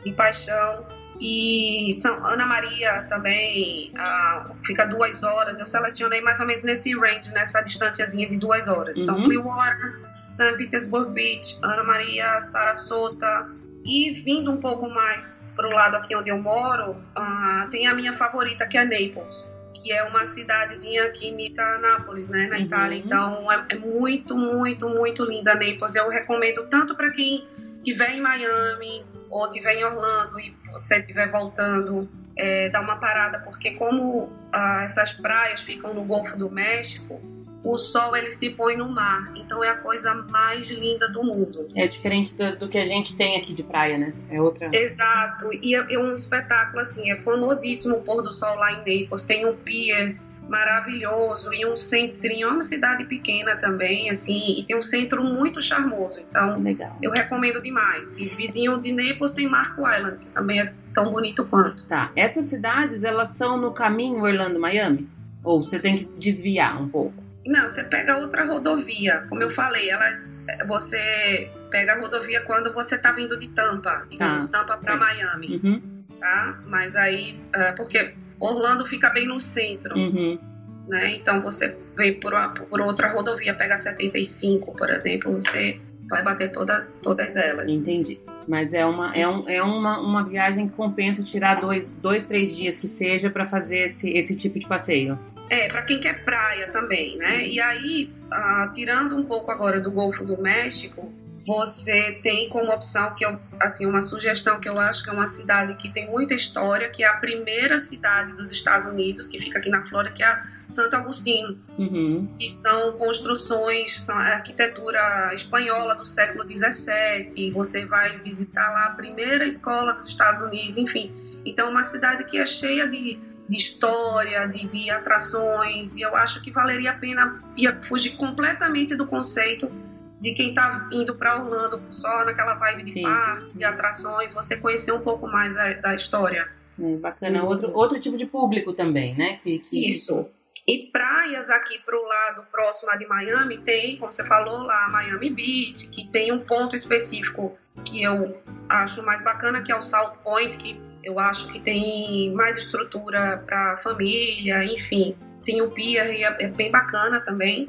de paixão. E São Ana Maria também uh, fica duas horas. Eu selecionei mais ou menos nesse range, nessa distânciazinha de duas horas. Então, Uhum. Clearwater, St. Petersburg Beach, Ana Maria, Sarasota. E vindo um pouco mais pro lado aqui onde eu moro, ah, tem a minha favorita, que é Naples. Que é uma cidadezinha que imita Nápoles, né, na Uhum. Itália. Então é, é muito, muito, muito linda Naples. Eu recomendo tanto para quem estiver em Miami ou estiver em Orlando e você estiver voltando, é, dar uma parada, porque como ah, essas praias ficam no Golfo do México, o sol ele se põe no mar, então é a coisa mais linda do mundo. É diferente do, do que a gente tem aqui de praia, né? É outra. Exato, e é, é um espetáculo assim, é famosíssimo o pôr do sol lá em Naples, tem um pier maravilhoso e um centrinho, é uma cidade pequena também, assim, e tem um centro muito charmoso, então Legal. eu recomendo demais. E vizinho de Naples tem Marco Island, que também é tão bonito quanto. Tá. Essas cidades, elas são no caminho Orlando-Miami? Ou você tem que desviar um pouco? Não, você pega outra rodovia. Como eu falei, elas você pega a rodovia quando você tá vindo de Tampa, digamos, Tampa para. Miami, Uhum. tá? Mas aí, é, porque Orlando fica bem no centro, Uhum. né? Então você vem por, uma- por outra rodovia, pega a 75, por exemplo, você vai bater todas, todas elas. Entendi. Mas é uma, é um, é uma, uma viagem que compensa tirar dois, dois três dias que seja pra fazer esse, esse tipo de passeio. É, para quem quer praia também, né? E aí, ah, tirando um pouco agora do Golfo do México, você tem como opção que eu, assim, uma sugestão que eu acho que é uma cidade que tem muita história, que é a primeira cidade dos Estados Unidos, que fica aqui na Flórida, que é a Santo Agostinho, Uhum. que são construções, são arquitetura espanhola do século XVII. Você vai visitar lá a primeira escola dos Estados Unidos, enfim. Então, é uma cidade que é cheia de, de história, de, de atrações, e eu acho que valeria a pena ia fugir completamente do conceito de quem está indo para Orlando só naquela vibe de Sim. parque, de atrações, você conhecer um pouco mais a- da história. É, bacana. Uhum. Outro, outro tipo de público também, né? Que, que- Isso. E praias aqui pro lado próximo de Miami tem, como você falou lá, Miami Beach, que tem um ponto específico que eu acho mais bacana, que é o South Point, que eu acho que tem mais estrutura para família, enfim. Tem o pier e é é bem bacana também.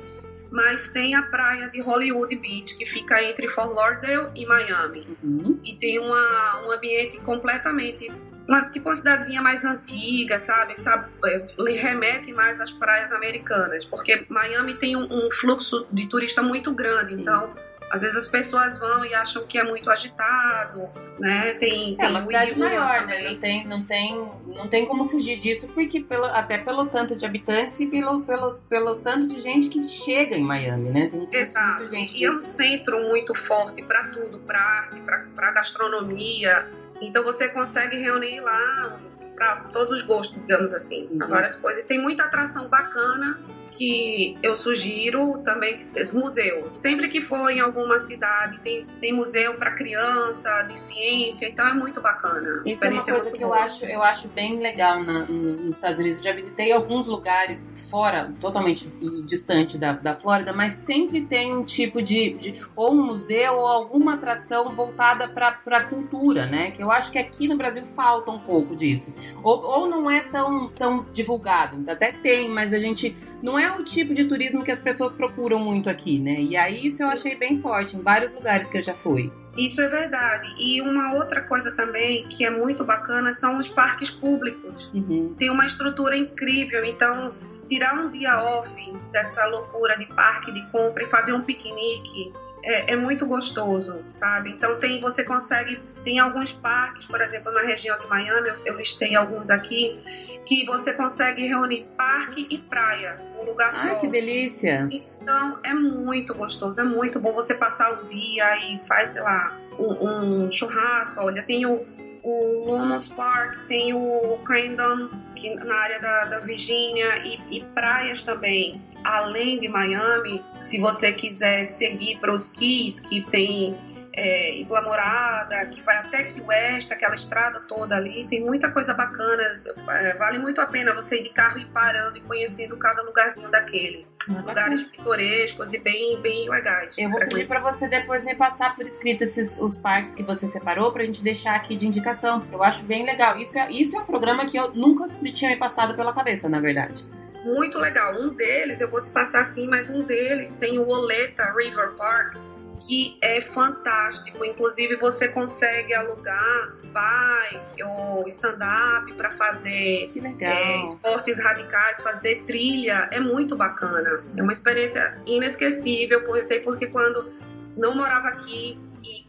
Mas tem a praia de Hollywood Beach, que fica entre Fort Lauderdale e Miami. Uhum. E tem uma, um ambiente completamente uma, tipo uma cidadezinha mais antiga, sabe? sabe? Lhe remete mais às praias americanas, porque Miami tem um, um fluxo de turista muito grande, Sim. então às vezes as pessoas vão e acham que é muito agitado, né? Tem, é tem uma cidade maior, né? Não tem, não tem, não tem como fugir disso, porque pelo, até pelo tanto de habitantes e pelo, pelo, pelo tanto de gente que chega em Miami, né? Tem Exato. Gente e é um centro muito forte para tudo, para arte, para gastronomia. Então você consegue reunir lá para todos os gostos, digamos assim, uhum. várias coisas. E tem muita atração bacana que eu sugiro também museu. Sempre que for em alguma cidade, tem, tem museu para criança, de ciência, então é muito bacana. Isso é uma coisa que eu acho, eu acho bem legal na, nos Estados Unidos. Eu já visitei alguns lugares fora, totalmente distante da, da Flórida, mas sempre tem um tipo de, de ou um museu ou alguma atração voltada para a cultura, né? Que eu acho que aqui no Brasil falta um pouco disso. Ou, ou não é tão, tão divulgado. Até tem, mas a gente não é o tipo de turismo que as pessoas procuram muito aqui, né? E aí isso eu achei bem forte em vários lugares que eu já fui. Isso é verdade. E uma outra coisa também que é muito bacana são os parques públicos. Uhum. Tem uma estrutura incrível, então tirar um dia off dessa loucura de parque de compra e fazer um piquenique é, é, muito gostoso, sabe? Então tem, você consegue, tem alguns parques, por exemplo, na região de Miami, eu, eu listei alguns aqui, que você consegue reunir parque e praia num lugar só. Ai, que delícia! Então é muito gostoso, é muito bom você passar o dia e faz, sei lá, um, um churrasco. Olha, tem o o Lumos Park, tem o Crandon, que na área da, da Virgínia, e, e, praias também. Além de Miami, se você quiser seguir para os Keys, que tem é, Isla Morada, que vai até Key West, aquela estrada toda ali, tem muita coisa bacana. É, vale muito a pena você ir de carro e parando e conhecendo cada lugarzinho daquele. Ah, lugares pitorescos e bem, bem legais. Eu vou pedir para você depois me passar por escrito esses os parques que você separou para a gente deixar aqui de indicação. Eu acho bem legal. Isso é, isso é um programa que eu nunca me tinha me passado pela cabeça, na verdade muito legal. Um deles, eu vou te passar assim, mas um deles tem o Oleta River Park, que é fantástico. Inclusive, você consegue alugar bike ou stand-up para fazer é, esportes radicais, fazer trilha. É muito bacana. É uma experiência inesquecível. Eu sei porque quando não morava aqui,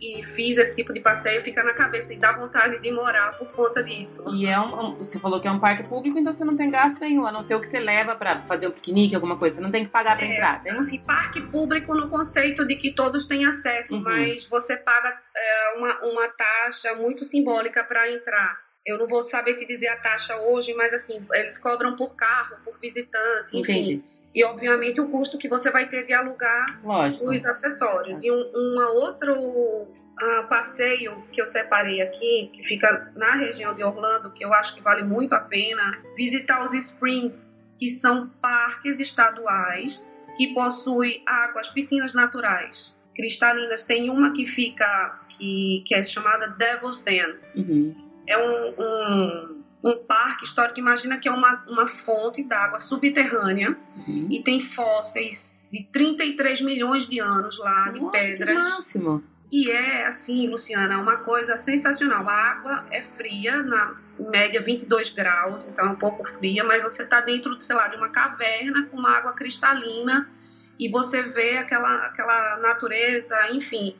e, fiz esse tipo de passeio, fica na cabeça e dá vontade de morar por conta disso. E é um, um, você falou que é um parque público, então você não tem gasto nenhum, a não ser o que você leva para fazer um piquenique, alguma coisa. Você não tem que pagar para é, entrar, tem? Assim, parque público no conceito de que todos têm acesso, uhum. mas você paga é, uma, uma taxa muito simbólica para entrar. Eu não vou saber te dizer a taxa hoje, mas assim, eles cobram por carro, por visitante, enfim. Entendi e obviamente o custo que você vai ter de alugar Lógico. os acessórios. E um uma outro uh, passeio que eu separei aqui, que fica na região de Orlando, que eu acho que vale muito a pena, visitar os Springs, que são parques estaduais que possuem águas, piscinas naturais cristalinas. Tem uma que fica, que, que é chamada Devil's Den. Uhum. É um, um um parque histórico, imagina que é uma, uma fonte d'água subterrânea uhum. e tem fósseis de 33 milhões de anos lá, de Nossa, pedras. Que máximo. E é assim, Luciana, uma coisa sensacional. A água é fria, na média 22 graus, então é um pouco fria, mas você está dentro, sei lá, de uma caverna com uma água cristalina e você vê aquela, aquela natureza, enfim,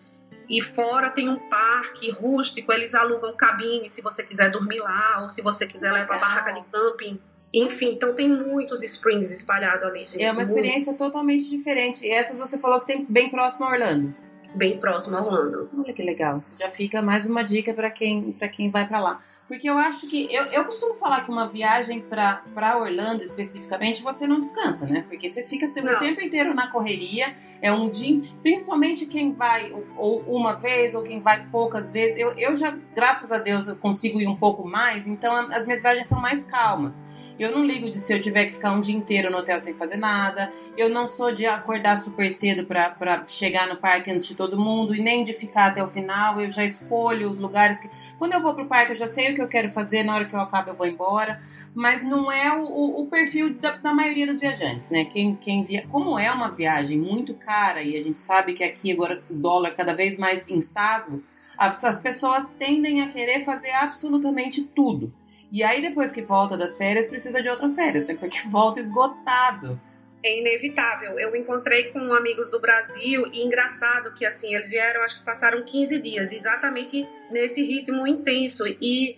e fora tem um parque rústico, eles alugam cabine se você quiser dormir lá, ou se você quiser levar barraca de camping. Enfim, então tem muitos springs espalhados ali, gente. É uma experiência muito. totalmente diferente. E essas você falou que tem bem próximo a Orlando. Bem próximo a Orlando. Olha que legal. Já fica mais uma dica para quem, quem vai para lá. Porque eu acho que. Eu, eu costumo falar que uma viagem para Orlando especificamente, você não descansa, né? Porque você fica o tempo inteiro na correria. É um dia. Principalmente quem vai ou, uma vez ou quem vai poucas vezes. Eu, eu já, graças a Deus, eu consigo ir um pouco mais. Então as minhas viagens são mais calmas. Eu não ligo de se eu tiver que ficar um dia inteiro no hotel sem fazer nada. Eu não sou de acordar super cedo para chegar no parque antes de todo mundo e nem de ficar até o final. Eu já escolho os lugares que. Quando eu vou pro parque, eu já sei o que eu quero fazer. Na hora que eu acabo, eu vou embora. Mas não é o, o, o perfil da, da, maioria dos viajantes, né? Quem, quem via... Como é uma viagem muito cara e a gente sabe que aqui agora o dólar é cada vez mais instável, as pessoas tendem a querer fazer absolutamente tudo. E aí, depois que volta das férias, precisa de outras férias, porque volta esgotado. É inevitável. Eu encontrei com amigos do Brasil e engraçado que assim, eles vieram, acho que passaram 15 dias, exatamente nesse ritmo intenso. E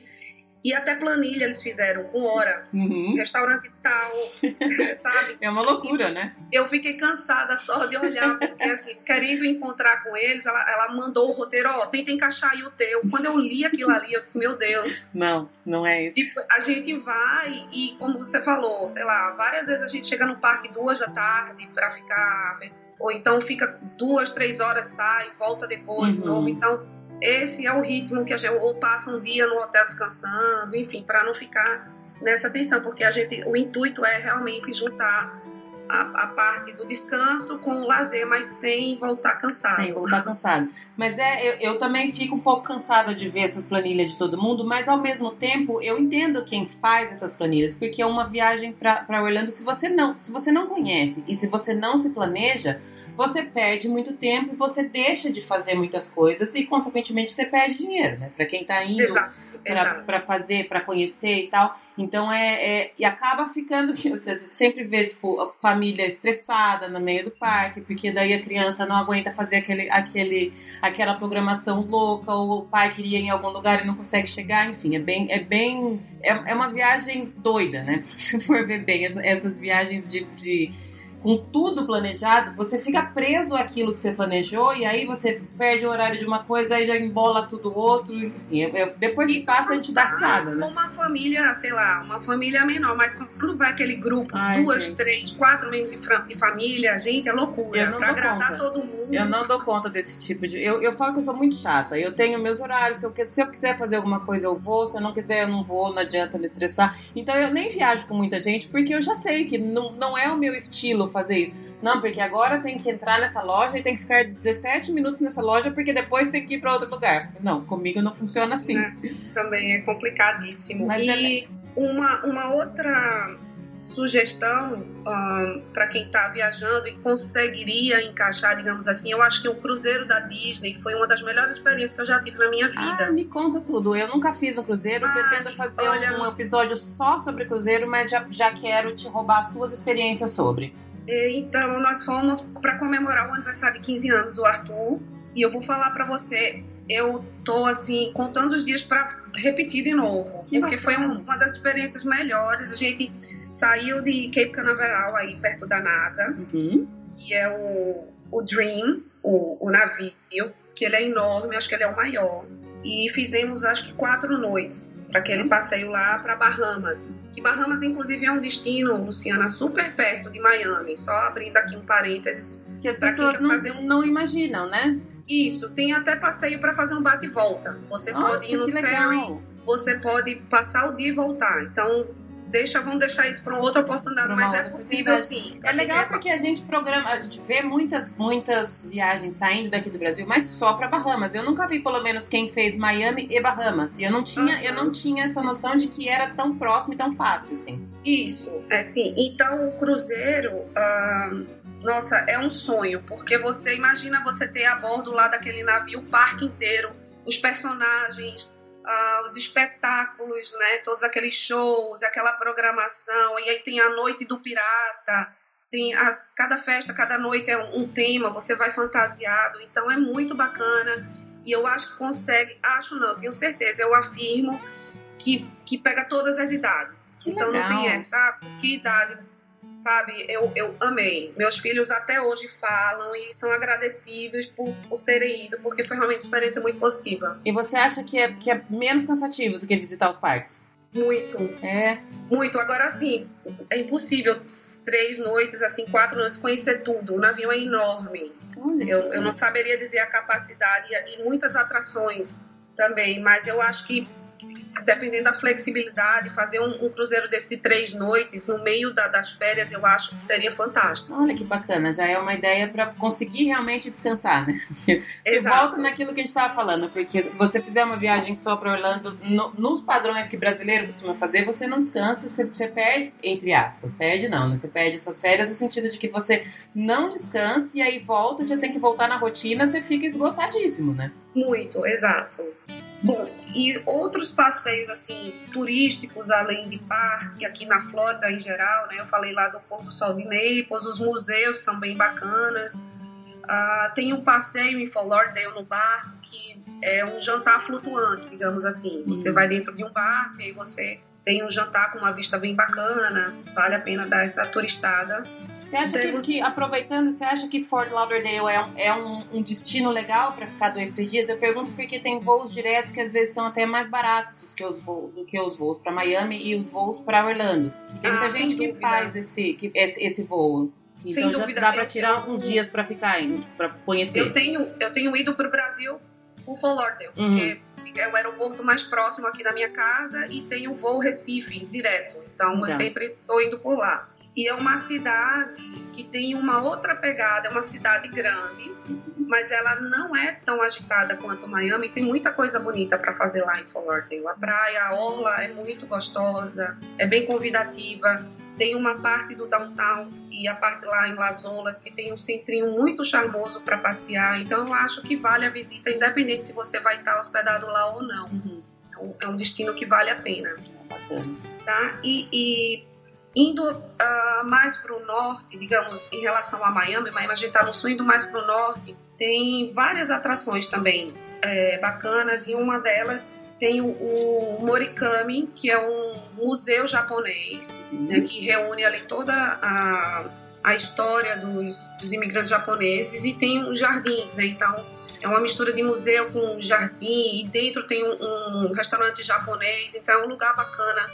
e até planilha eles fizeram, com hora, uhum. restaurante tal, <laughs> sabe? É uma loucura, né? Eu fiquei cansada só de olhar, porque assim, querendo encontrar com eles, ela, ela mandou o roteiro, ó, tenta encaixar aí o teu. Quando eu li aquilo ali, eu disse, meu Deus. Não, não é isso. Tipo, a gente vai e, como você falou, sei lá, várias vezes a gente chega no parque duas da tarde pra ficar. Ou então fica duas, três horas, sai, volta depois uhum. de novo. Então, esse é o ritmo que a gente ou passa um dia no hotel descansando, enfim, para não ficar nessa tensão, porque a gente, o intuito é realmente juntar a, a, parte do descanso com o lazer, mas sem voltar cansado. Sem voltar cansado. Mas é, eu, eu, também fico um pouco cansada de ver essas planilhas de todo mundo, mas ao mesmo tempo eu entendo quem faz essas planilhas, porque é uma viagem para Orlando. Se você não, se você não conhece e se você não se planeja, você perde muito tempo e você deixa de fazer muitas coisas e, consequentemente, você perde dinheiro, né? Para quem está indo para fazer, para conhecer e tal. Então é, é, e acaba ficando que você sempre vê tipo a família estressada no meio do parque, porque daí a criança não aguenta fazer aquele, aquele, aquela programação louca, ou o pai queria ir em algum lugar e não consegue chegar, enfim, é bem, é bem, é, é uma viagem doida, né? <laughs> Se for ver bem essas viagens de, de com tudo planejado, você fica preso àquilo que você planejou e aí você perde o horário de uma coisa e já embola tudo outro. Enfim, eu, depois que passa, a gente dá risada, né? Uma família, sei lá, uma família menor, mas quando vai aquele grupo, Ai, duas, gente. três, quatro membros de família, gente, é loucura. Eu não pra agradar conta. todo mundo. Eu não dou conta desse tipo de. Eu, eu falo que eu sou muito chata. Eu tenho meus horários. Se eu, se eu quiser fazer alguma coisa, eu vou. Se eu não quiser, eu não vou. Não adianta me estressar. Então eu nem viajo com muita gente porque eu já sei que não, não é o meu estilo fazer isso. Não, porque agora tem que entrar nessa loja e tem que ficar 17 minutos nessa loja porque depois tem que ir para outro lugar. Não, comigo não funciona assim. É, também é complicadíssimo. Mas e é... uma, uma outra sugestão um, para quem está viajando e conseguiria encaixar, digamos assim, eu acho que o cruzeiro da Disney foi uma das melhores experiências que eu já tive na minha vida. Ah, me conta tudo. Eu nunca fiz um cruzeiro, pretendo fazer olha... um episódio só sobre cruzeiro, mas já, já quero te roubar suas experiências sobre. Então, nós fomos para comemorar o aniversário de 15 anos do Arthur. E eu vou falar para você, eu tô assim, contando os dias para repetir de novo. Que porque bacana. foi um, uma das experiências melhores. A gente saiu de Cape Canaveral, aí perto da NASA, uhum. que é o, o Dream, o, o navio, que ele é enorme, acho que ele é o maior. E fizemos, acho que, quatro noites para aquele passeio lá para Bahamas. Que Bahamas, inclusive, é um destino, Luciana, super perto de Miami. Só abrindo aqui um parênteses. Que as pessoas não, um... não imaginam, né? Isso, tem até passeio para fazer um bate e volta. Você Nossa, pode ir no ferry, você pode passar o dia e voltar. Então, deixa, vamos deixar isso para outra oportunidade, uma mas é possível sim. É legal porque a gente programa, a gente vê muitas, muitas viagens saindo daqui do Brasil, mas só para Bahamas. Eu nunca vi pelo menos quem fez Miami e Bahamas. E eu não tinha, uhum. eu não tinha essa noção de que era tão próximo e tão fácil, assim. Isso, é sim. Então o cruzeiro. Uh nossa, é um sonho, porque você imagina você ter a bordo lá daquele navio o parque inteiro, os personagens, uh, os espetáculos, né? Todos aqueles shows, aquela programação, e aí tem a noite do pirata, tem as, cada festa, cada noite é um, um tema, você vai fantasiado, então é muito bacana. E eu acho que consegue, acho não, tenho certeza, eu afirmo que, que pega todas as idades. Que então legal. não tem essa, ah, que idade sabe? Eu, eu amei. Meus filhos até hoje falam e são agradecidos por, por terem ido, porque foi realmente uma experiência muito positiva. E você acha que é, que é menos cansativo do que visitar os parques? Muito. É. Muito. Agora, assim, é impossível três noites, assim, quatro noites, conhecer tudo. O navio é enorme. eu, eu não saberia dizer a capacidade e muitas atrações também, mas eu acho que dependendo da flexibilidade, fazer um, um, cruzeiro desse de três noites no meio da, das férias, eu acho que seria fantástico. Olha que bacana, já é uma ideia para conseguir realmente descansar, né? <laughs> E volta naquilo que a gente estava falando, porque se você fizer uma viagem só para Orlando, no, nos padrões que brasileiro costuma fazer, você não descansa, você, você perde, entre aspas, perde não, né? Você perde suas férias no sentido de que você não descansa e aí volta, já tem que voltar na rotina, você fica esgotadíssimo, né? Muito, exato. Bom, e outros passeios assim turísticos além de parque aqui na Flórida em geral, né? Eu falei lá do pôr do sol de Naples, os museus são bem bacanas. Uh, tem um passeio em Fort Lauderdale no barco que é um jantar flutuante, digamos assim. Você uhum. vai dentro de um barco e aí você tem um jantar com uma vista bem bacana, vale a pena dar essa turistada. Você acha que, que, aproveitando, você acha que Fort Lauderdale é um, é um, um destino legal para ficar dois, três dias? Eu pergunto porque tem voos diretos que às vezes são até mais baratos do que os voos, do que os voos para Miami e os voos para Orlando. E tem muita ah, gente que faz esse, que, esse, esse voo. Então sem dúvida. dá para tirar alguns dias para ficar para conhecer. Eu tenho, eu tenho ido para o Brasil por Fort Lauderdale, uhum. porque é o aeroporto mais próximo aqui da minha casa e tem o voo Recife direto. Então, então. eu sempre estou indo por lá. E é uma cidade que tem uma outra pegada, é uma cidade grande, mas ela não é tão agitada quanto Miami. Tem muita coisa bonita para fazer lá em Fort Lauderdale. A praia, a orla é muito gostosa, é bem convidativa. Tem uma parte do downtown e a parte lá em Las Olas que tem um centrinho muito charmoso para passear. Então eu acho que vale a visita, independente se você vai estar hospedado lá ou não. Uhum. É um destino que vale a pena. Bacana. Tá? E, e Indo uh, mais para o norte, digamos, em relação a Miami, Miami a gente está no sul, indo mais para o norte, tem várias atrações também é, bacanas e uma delas tem o, o, Morikami, que é um museu japonês, uhum. né, que reúne ali toda a, a história dos, dos imigrantes japoneses e tem os jardins, né? Então é uma mistura de museu com jardim e dentro tem um, um restaurante japonês, então é um lugar bacana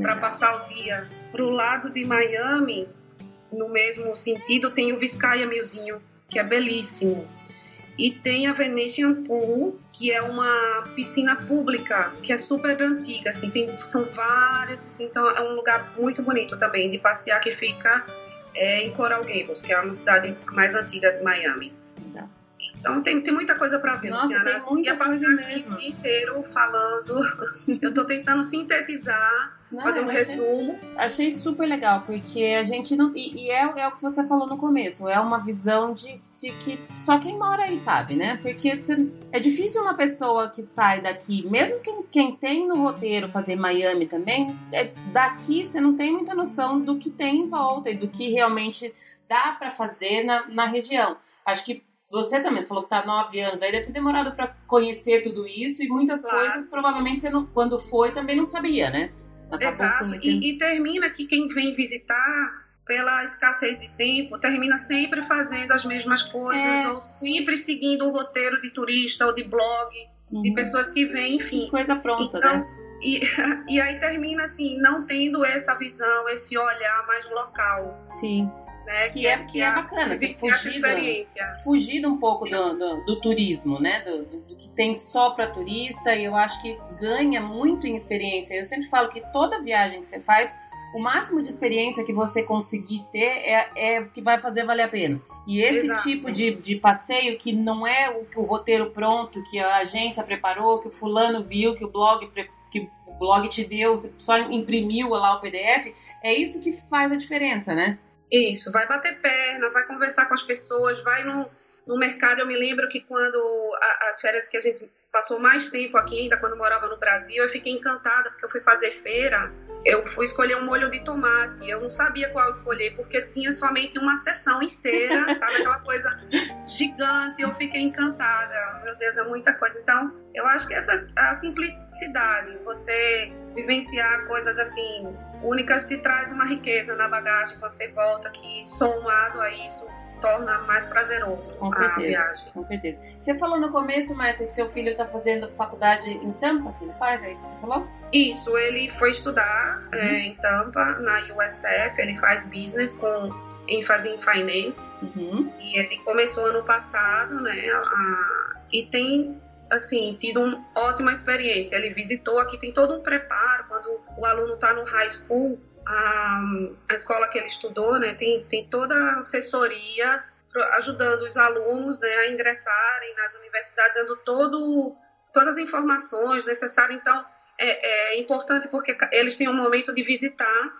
para passar o dia. Para o lado de Miami, no mesmo sentido, tem o Vizcaya Museum, que é belíssimo. E tem a Venetian Pool, que é uma piscina pública, que é super antiga, assim, tem, são várias piscinas, então é um lugar muito bonito também de passear, que fica é, em Coral Gables, que é uma cidade mais antiga de Miami. Então tem, tem muita coisa para ver, Nossa, Luciana. Tem muita ia passar aqui o dia inteiro falando. <laughs> Eu estou tentando sintetizar não, fazer um resumo. Achei super legal, porque a gente não. E, e é, é, o que você falou no começo, é uma visão de, de que só quem mora aí sabe, né? Porque é difícil uma pessoa que sai daqui, mesmo quem, quem tem no roteiro fazer Miami também, é, daqui você não tem muita noção do que tem em volta e do que realmente dá para fazer na, na região. Acho que você também falou que tá nove anos, aí deve ter demorado para conhecer tudo isso e muitas claro. coisas provavelmente você não, quando foi também não sabia, né? Exato. E, e, termina que quem vem visitar, pela escassez de tempo, termina sempre fazendo as mesmas coisas, é. ou sempre seguindo o roteiro de turista ou de blog, uhum. de pessoas que vêm, enfim. Coisa pronta, então, né? E, <laughs> e aí termina assim, não tendo essa visão, esse olhar mais local. Sim. Né? Que, que, é, é que é bacana, você fugir, do, fugir um pouco do, do, do turismo, né? Do, do, do, que tem só para turista, e eu acho que ganha muito em experiência. Eu sempre falo que toda viagem que você faz, o máximo de experiência que você conseguir ter é, é que vai fazer valer a pena. E esse Exato. tipo de, de passeio que não é o, o roteiro pronto, que a agência preparou, que o fulano viu, que o blog que o blog te deu, você só imprimiu lá o PDF, é isso que faz a diferença, né? Isso, vai bater perna, vai conversar com as pessoas, vai no, no mercado. Eu me lembro que quando a, as férias que a gente passou mais tempo aqui, ainda quando morava no Brasil, eu fiquei encantada porque eu fui fazer feira. Eu fui escolher um molho de tomate. Eu não sabia qual escolher porque tinha somente uma sessão inteira, <laughs> sabe? Aquela coisa gigante. Eu fiquei encantada. Meu Deus, é muita coisa. Então, eu acho que essa a simplicidade, você vivenciar coisas assim únicas te traz uma riqueza na bagagem quando você volta que somado a isso torna mais prazeroso com certeza, a viagem. Com certeza. Você falou no começo, Márcia, que seu filho está fazendo faculdade em Tampa, que ele faz, é isso que você falou? Isso, ele foi estudar uhum. é, em Tampa, na USF, ele faz business com ênfase em finance, uhum. e ele começou ano passado, né, a, e tem assim, tido uma ótima experiência. Ele visitou aqui, tem todo um preparo quando o aluno está no high school, a, a escola que ele estudou, né, tem, tem toda a assessoria ajudando os alunos né, a ingressarem nas universidades, dando todo, todas as informações necessárias. Então, é, é, importante porque eles têm um momento de visitar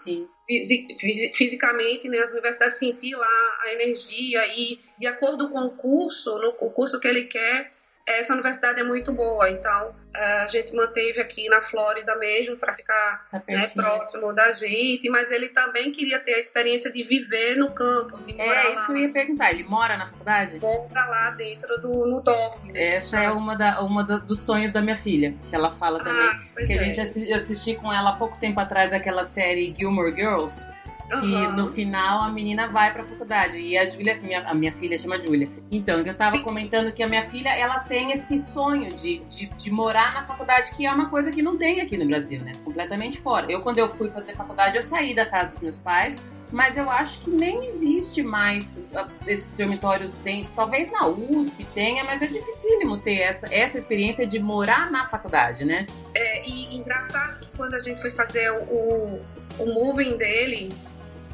fisicamente né, as universidades, sentir lá a energia e, de acordo com o curso, no, o curso que ele quer, essa universidade é muito boa, então a gente manteve aqui na Flórida mesmo para ficar tá né, próximo da gente, mas ele também queria ter a experiência de viver no campus, de morar É isso lá. que eu ia perguntar, ele mora na faculdade? Mora lá dentro do no dorme. Essa é uma, da, uma da, dos sonhos da minha filha, que ela fala também, ah, que é. a gente assisti, assisti com ela há pouco tempo atrás aquela série Gilmore Girls, que uhum. no final a menina vai pra faculdade. E a Júlia, minha, a minha filha chama Júlia. Então, eu tava Sim. comentando que a minha filha, ela tem esse sonho de, de, de, morar na faculdade, que é uma coisa que não tem aqui no Brasil, né? Completamente fora. Eu, quando eu fui fazer faculdade, eu saí da casa dos meus pais, mas eu acho que nem existe mais ah, esses dormitórios dentro. Talvez na USP tenha, mas é dificílimo ter essa, essa experiência de morar na faculdade, né? É, e engraçado que quando a gente foi fazer o, o moving dele,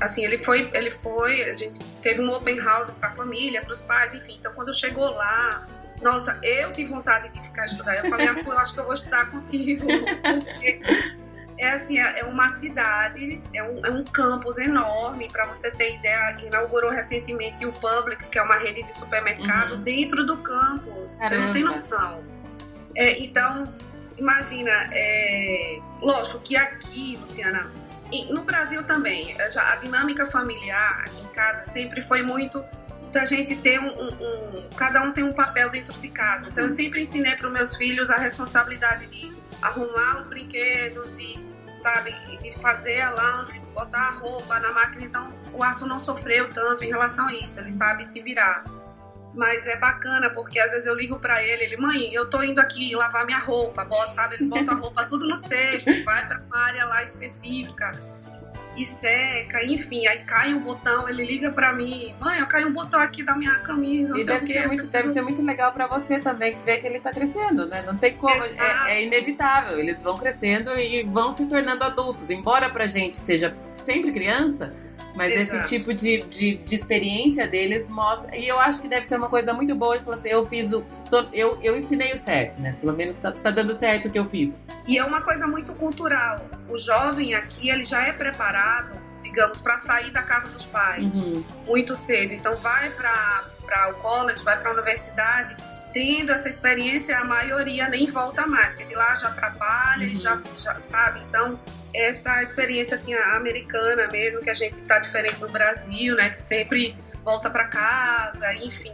assim, ele foi, ele foi, a gente teve um open house para a família, para os pais, enfim. Então, quando chegou lá, nossa, eu tive vontade de ficar estudando. Eu falei, Arthur, eu acho que eu vou estudar contigo. Porque <laughs> é assim, é, é uma cidade, é um, é um campus enorme. Para você ter ideia, inaugurou recentemente o Publix, que é uma rede de supermercado, uhum. dentro do campus. Caramba. Você não tem noção. É, então, imagina, é, lógico que aqui, Luciana, no Brasil também, a dinâmica familiar em casa sempre foi muito da gente ter um, um, um, cada um tem um papel dentro de casa. Então eu sempre ensinei para os meus filhos a responsabilidade de arrumar os brinquedos, de sabe, de fazer a lounge, botar a roupa na máquina. Então o Arthur não sofreu tanto em relação a isso. Ele sabe se virar. Mas é bacana porque às vezes eu ligo para ele, ele, mãe, eu tô indo aqui lavar minha roupa, bota, sabe? Ele bota a roupa tudo no cesto, vai para uma área lá específica e seca, enfim, aí cai um botão, ele liga para mim, mãe, eu caiu um botão aqui da minha camisa, e deve ser, muito, preciso... deve ser muito legal para você também ver que ele tá crescendo, né? Não tem como, é, é, inevitável, eles vão crescendo e vão se tornando adultos, embora pra gente seja sempre criança, mas Exato. esse tipo de, de, de, experiência deles mostra. E eu acho que deve ser uma coisa muito boa de falar assim: eu fiz o. Tô, eu, eu ensinei o certo, né? Pelo menos tá, tá dando certo o que eu fiz. E é uma coisa muito cultural. O jovem aqui, ele já é preparado, digamos, para sair da casa dos pais uhum. muito cedo. Então, vai para o college, vai para a universidade tendo essa experiência, a maioria nem volta mais, porque de lá já atrapalha, uhum. já, já sabe. Então, essa experiência assim americana mesmo, que a gente tá diferente do Brasil, né, que sempre volta para casa, enfim.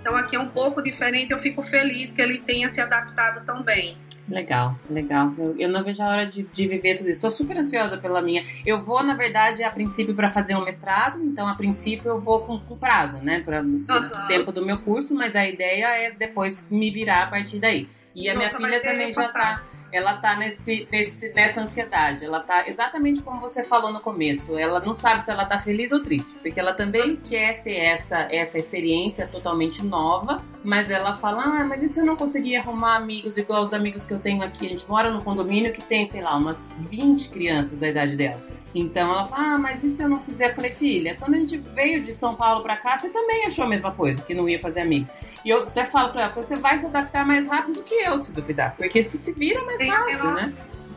Então aqui é um pouco diferente, eu fico feliz que ele tenha se adaptado tão bem. Legal, legal. Eu, eu não vejo a hora de, de viver tudo isso. Estou super ansiosa pela minha. Eu vou, na verdade, a princípio para fazer um mestrado, então a princípio eu vou com, com prazo, né? Para uhum. tempo do meu curso, mas a ideia é depois me virar a partir daí. E a Nossa, minha filha também já está ela tá nesse, nesse, nessa ansiedade. Ela tá exatamente como você falou no começo. Ela não sabe se ela tá feliz ou triste, porque ela também quer ter essa, essa experiência totalmente nova, mas ela fala: ah, mas e se eu não conseguir arrumar amigos igual os amigos que eu tenho aqui? A gente mora num condomínio que tem, sei lá, umas 20 crianças da idade dela. Então ela fala, ah, mas e se eu não fizer? Eu falei, filha, quando a gente veio de São Paulo pra cá, você também achou a mesma coisa, que não ia fazer amigo. E eu até falo pra ela, você vai se adaptar mais rápido do que eu, se duvidar. Porque se se vira mais Sim, fácil, ela, né?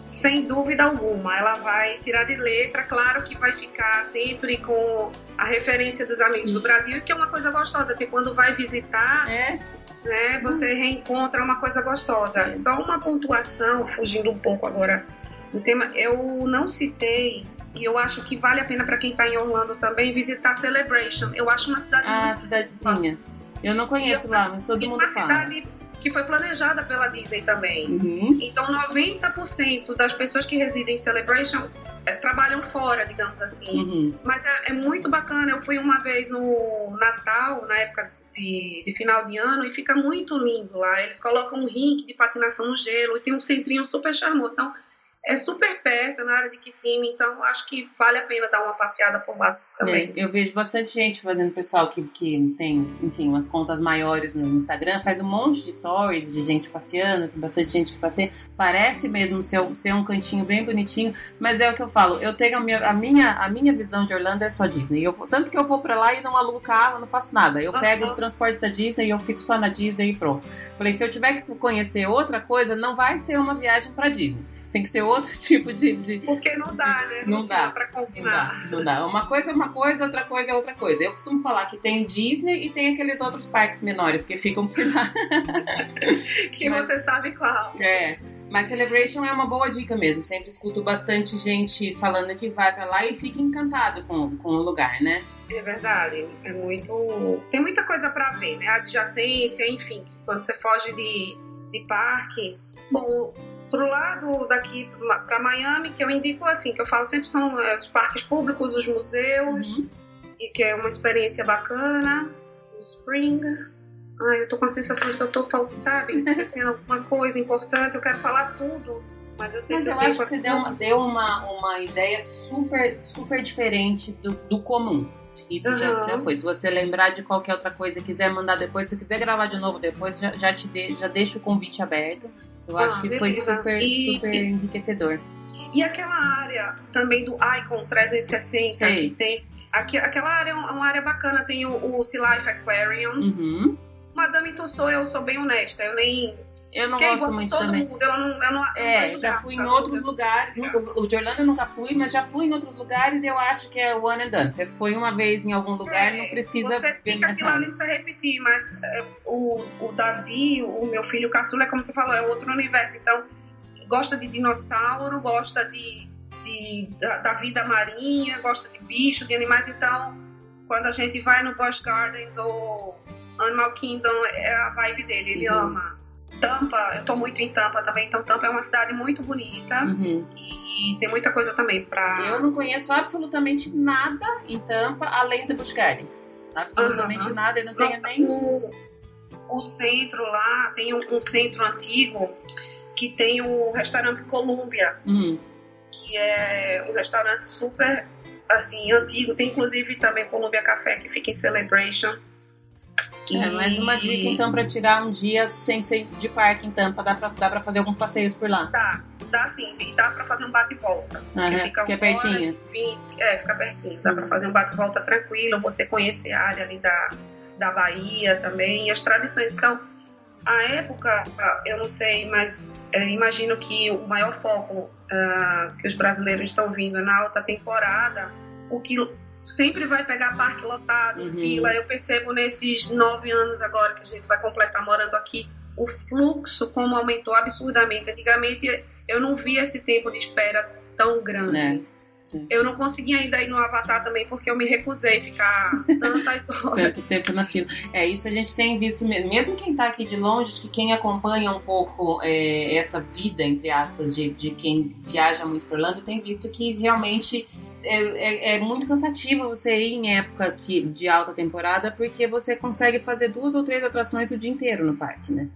Sem dúvida alguma. Ela vai tirar de letra, claro que vai ficar sempre com a referência dos amigos Sim. do Brasil, que é uma coisa gostosa, porque quando vai visitar. É. Né, você reencontra uma coisa gostosa. É. Só uma pontuação, fugindo um pouco agora do tema, eu não citei e eu acho que vale a pena para quem está em Orlando também visitar Celebration. Eu acho uma cidade ah, muito cidadezinha. Eu não conheço lá, mas todo mundo fala. uma cidade que foi planejada pela Disney também. Uhum. Então, 90% das pessoas que residem em Celebration é, trabalham fora, digamos assim. Uhum. Mas é, é, muito bacana. Eu fui uma vez no Natal, na época de, de, final de ano, e fica muito lindo lá. Eles colocam um rink de patinação no gelo e tem um centrinho super charmoso. Então, é super perto, na área de Kissimmee, então acho que vale a pena dar uma passeada por lá também. É, eu vejo bastante gente fazendo, pessoal que, que tem, enfim, umas contas maiores no Instagram, faz um monte de stories de gente passeando, tem bastante gente que passeia. Parece mesmo ser, ser um cantinho bem bonitinho, mas é o que eu falo, eu tenho a minha, a minha, a minha visão de Orlando é só Disney. Eu, tanto que eu vou pra lá e não alugo carro, não faço nada. Eu uhum. pego os transportes da Disney e eu fico só na Disney e pronto. Falei, se eu tiver que conhecer outra coisa, não vai ser uma viagem pra Disney. Tem que ser outro <laughs> tipo de. de Porque não dá, né? Não, não dá. pra combinar. Não dá, não dá. Uma coisa é uma coisa, outra coisa é outra coisa. Eu costumo falar que tem Disney e tem aqueles outros parques menores que ficam por lá. <laughs> que Mas, você sabe qual. É. Mas Celebration é uma boa dica mesmo. Sempre escuto bastante gente falando que vai para lá e fica encantado com, com o lugar, né? É verdade. É muito. Tem muita coisa para ver, né? Adjacência, enfim. Quando você foge de, de parque. Bom, pro lado daqui para Miami, que eu indico assim, que eu falo sempre são é, os parques públicos, os museus, uhum. e que é uma experiência bacana. O Spring. Ai, eu tô com a sensação de que eu tô, sabe, esquecendo alguma coisa importante, eu quero falar tudo. Mas eu, mas eu acho que você deu, uma, deu uma, uma ideia super, super diferente do, do comum. Isso uhum. já, já, foi. Se você lembrar de qualquer outra coisa quiser mandar depois, se quiser gravar de novo depois, já, já te de, já deixa o convite aberto. Eu ah, acho que beleza. foi super, e, super enriquecedor. E aquela área também do Icon 360 Sei. que tem. Aqui, aquela área é uma área bacana, tem o, o Sea Life Aquarium. Uhum. Madame Tussauds, eu sou bem honesta, eu nem eu não gosto muito todo também. Mundo. Eu não, eu não, é, já fui em outros lugares. O de Orlando eu nunca fui, mas já fui em outros lugares e eu acho que é one and done. Você foi uma vez em algum lugar, é, não precisa você fica aquilo ali, precisa repetir, mas é, o, o Davi, o meu filho o caçula, é como você falou, é outro universo. Então, gosta de dinossauro, gosta de, de da, da, vida marinha, gosta de bicho, de animais. Então, quando a gente vai no Busch Gardens ou Animal Kingdom, é a vibe dele, ele uhum. ama. Tampa, eu tô muito em Tampa também, então Tampa é uma cidade muito bonita uhum. e tem muita coisa também pra. Eu não conheço absolutamente nada em Tampa além de Busch Gardens. Absolutamente uhum. nada, eu não tenho nem. O, o centro lá, tem um, um, centro antigo que tem o restaurante Columbia, uhum. que é um restaurante super assim antigo. Tem inclusive também Columbia Café que fica em Celebration. É, mais uma dica então para tirar um dia sem ser de parque em Tampa, dá pra, dá pra fazer alguns passeios por lá? Dá, dá sim, dá pra fazer um bate e volta. Uhum, fica que é pertinho. 20, é, fica pertinho, dá pra fazer um bate e volta tranquilo, você conhecer a área ali da, da Bahia também, e as tradições. Então, a época, eu não sei, mas é, imagino que o maior foco uh, que os brasileiros estão vindo é na alta temporada, o que sempre vai pegar parque lotado, uhum. fila. Eu percebo nesses nove anos agora que a gente vai completar morando aqui, o fluxo como aumentou absurdamente. Antigamente eu não via esse tempo de espera tão grande. É. Eu não consegui ainda ir no Avatar também porque eu me recusei a ficar tantas <laughs> horas. Tanto tempo na fila. É, isso a gente tem visto mesmo. Mesmo quem está aqui de longe, que quem acompanha um pouco é, essa vida, entre aspas, de, de quem viaja muito por Orlando, tem visto que realmente é, é, é, muito cansativo você ir em época que, de alta temporada, porque você consegue fazer duas ou três atrações o dia inteiro no parque, né?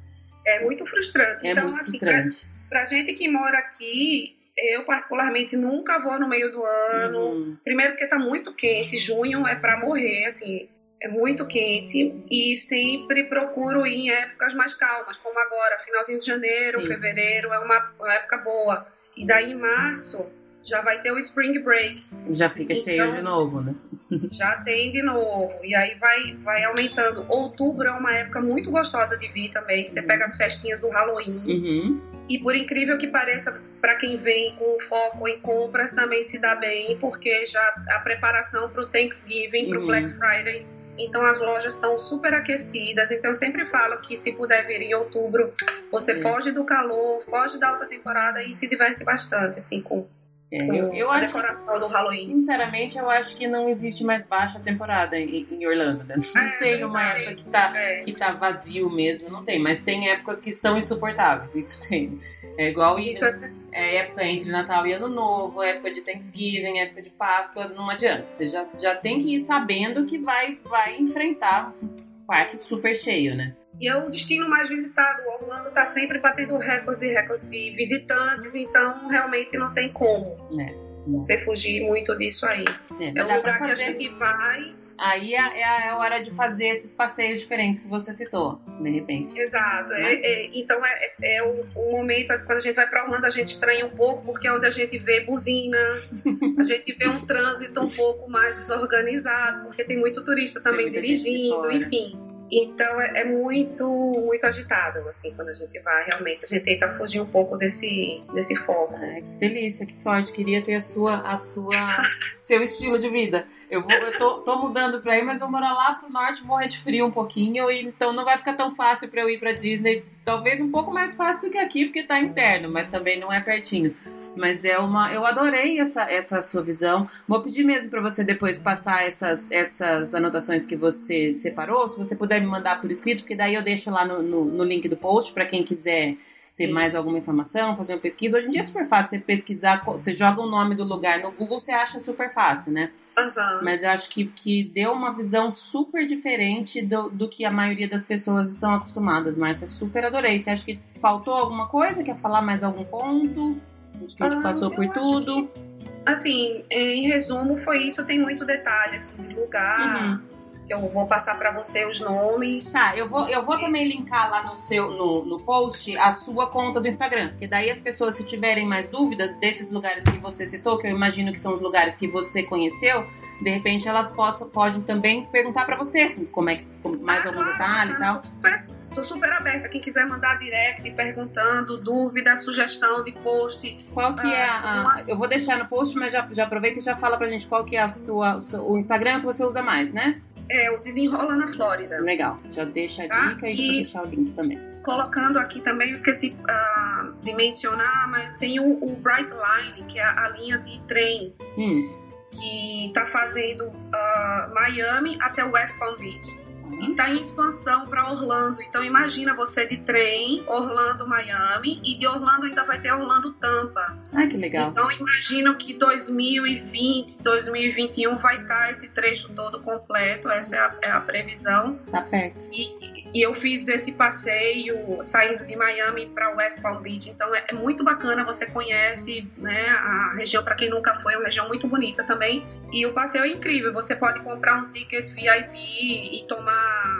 É muito frustrante. É então, muito assim, frustrante. Pra, pra, gente que mora aqui, eu particularmente nunca vou no meio do ano. Uhum. Primeiro porque tá muito quente, junho é para morrer, assim, é muito quente. E sempre procuro ir em épocas mais calmas, como agora, finalzinho de janeiro, Sim. fevereiro, é uma, uma época boa. E daí em março já vai ter o Spring Break. Já fica então, cheio de novo, né? <laughs> já tem de novo. E aí vai, vai aumentando. Outubro é uma época muito gostosa de vir também. Você uhum. pega as festinhas do Halloween. Uhum. E por incrível que pareça, para quem vem com foco em compras também se dá bem, porque já a preparação para o Thanksgiving, para o uhum. Black Friday, então as lojas estão super aquecidas. Então eu sempre falo que se puder vir em outubro, você foge do calor, foge da alta temporada e se diverte bastante, assim, com é, eu, eu acho decoração que, do Halloween. Sinceramente, eu acho que não existe mais baixa temporada em, em Orlando. Né? Não é, tem uma época que tá, é. que tá vazio mesmo, não tem. Mas tem épocas que estão insuportáveis, <laughs> isso tem. É igual isso. É, é época entre Natal e Ano Novo, época de Thanksgiving, época de Páscoa, não adianta. Você já, já tem que ir sabendo que vai, vai enfrentar um parque super cheio, né? E é o destino mais visitado. O Orlando está sempre batendo recordes e recordes de visitantes, então realmente não tem como é, você fugir muito disso aí. É, é um lugar que a gente vai Aí é, é, a hora de fazer esses passeios diferentes que você citou, de repente. Exato. Né? É, é, então é, é o, o, momento, quando a gente vai para Orlando, a gente estranha um pouco, porque é onde a gente vê buzina, <laughs> a gente vê um trânsito um pouco mais desorganizado, porque tem muito turista também dirigindo, enfim. Então é, é, muito, muito agitado, assim, quando a gente vai, realmente. A gente tenta fugir um pouco desse, desse foco. É, que delícia, que sorte. Queria ter a sua, a sua, <laughs> seu estilo de vida. Eu, vou, eu tô, tô mudando pra aí, mas vou morar lá pro norte, morrer de frio um pouquinho, e então não vai ficar tão fácil pra eu ir pra Disney. Talvez um pouco mais fácil do que aqui, porque tá interno, mas também não é pertinho. Mas é uma. Eu adorei essa, essa sua visão. Vou pedir mesmo para você depois passar essas, essas anotações que você separou. Se você puder me mandar por escrito, porque daí eu deixo lá no, no, no link do post para quem quiser ter mais alguma informação, fazer uma pesquisa. Hoje em dia é super fácil você pesquisar, você joga o nome do lugar no Google, você acha super fácil, né? Uhum. Mas eu acho que, que deu uma visão super diferente do, do que a maioria das pessoas estão acostumadas, Márcia. Super adorei. Você acha que faltou alguma coisa? Quer falar mais algum ponto? Acho que a gente ah, passou por tudo. Que, assim, em resumo, foi isso. Tem muito detalhe, assim, de lugar. Uhum. Que eu vou passar para você os nomes. Tá, eu vou, eu vou também linkar lá no seu no, no post a sua conta do Instagram. Porque daí as pessoas, se tiverem mais dúvidas desses lugares que você citou, que eu imagino que são os lugares que você conheceu, de repente elas possam, podem também perguntar para você como é que mais ah, algum claro, detalhe e tal. Super Tô super aberta. Quem quiser mandar direct perguntando, dúvida, sugestão de post. Qual que é a. Eu vou deixar no post, mas já, já aproveita e já fala pra gente qual que é a sua, o Instagram que você usa mais, né? É, o Desenrola na Flórida. Legal. Já deixa a tá? dica e, e vou deixar o link também. Colocando aqui também, eu esqueci uh, de mencionar, mas tem o, o, Bright Line, que é a, a linha de trem. Hum. Que tá fazendo uh, Miami até West Palm Beach e está em expansão para Orlando. Então imagina você de trem, Orlando, Miami, e de Orlando ainda vai ter Orlando Tampa. Ai, que legal. Então imagino que 2020, 2021 vai estar tá esse trecho todo completo, essa é a, é a previsão. Tá perto. E, e eu fiz esse passeio saindo de Miami para West Palm Beach, então é, é, muito bacana, você conhece né, a região, para quem nunca foi, é uma região muito bonita também. E o passeio é incrível, você pode comprar um ticket VIP e tomar,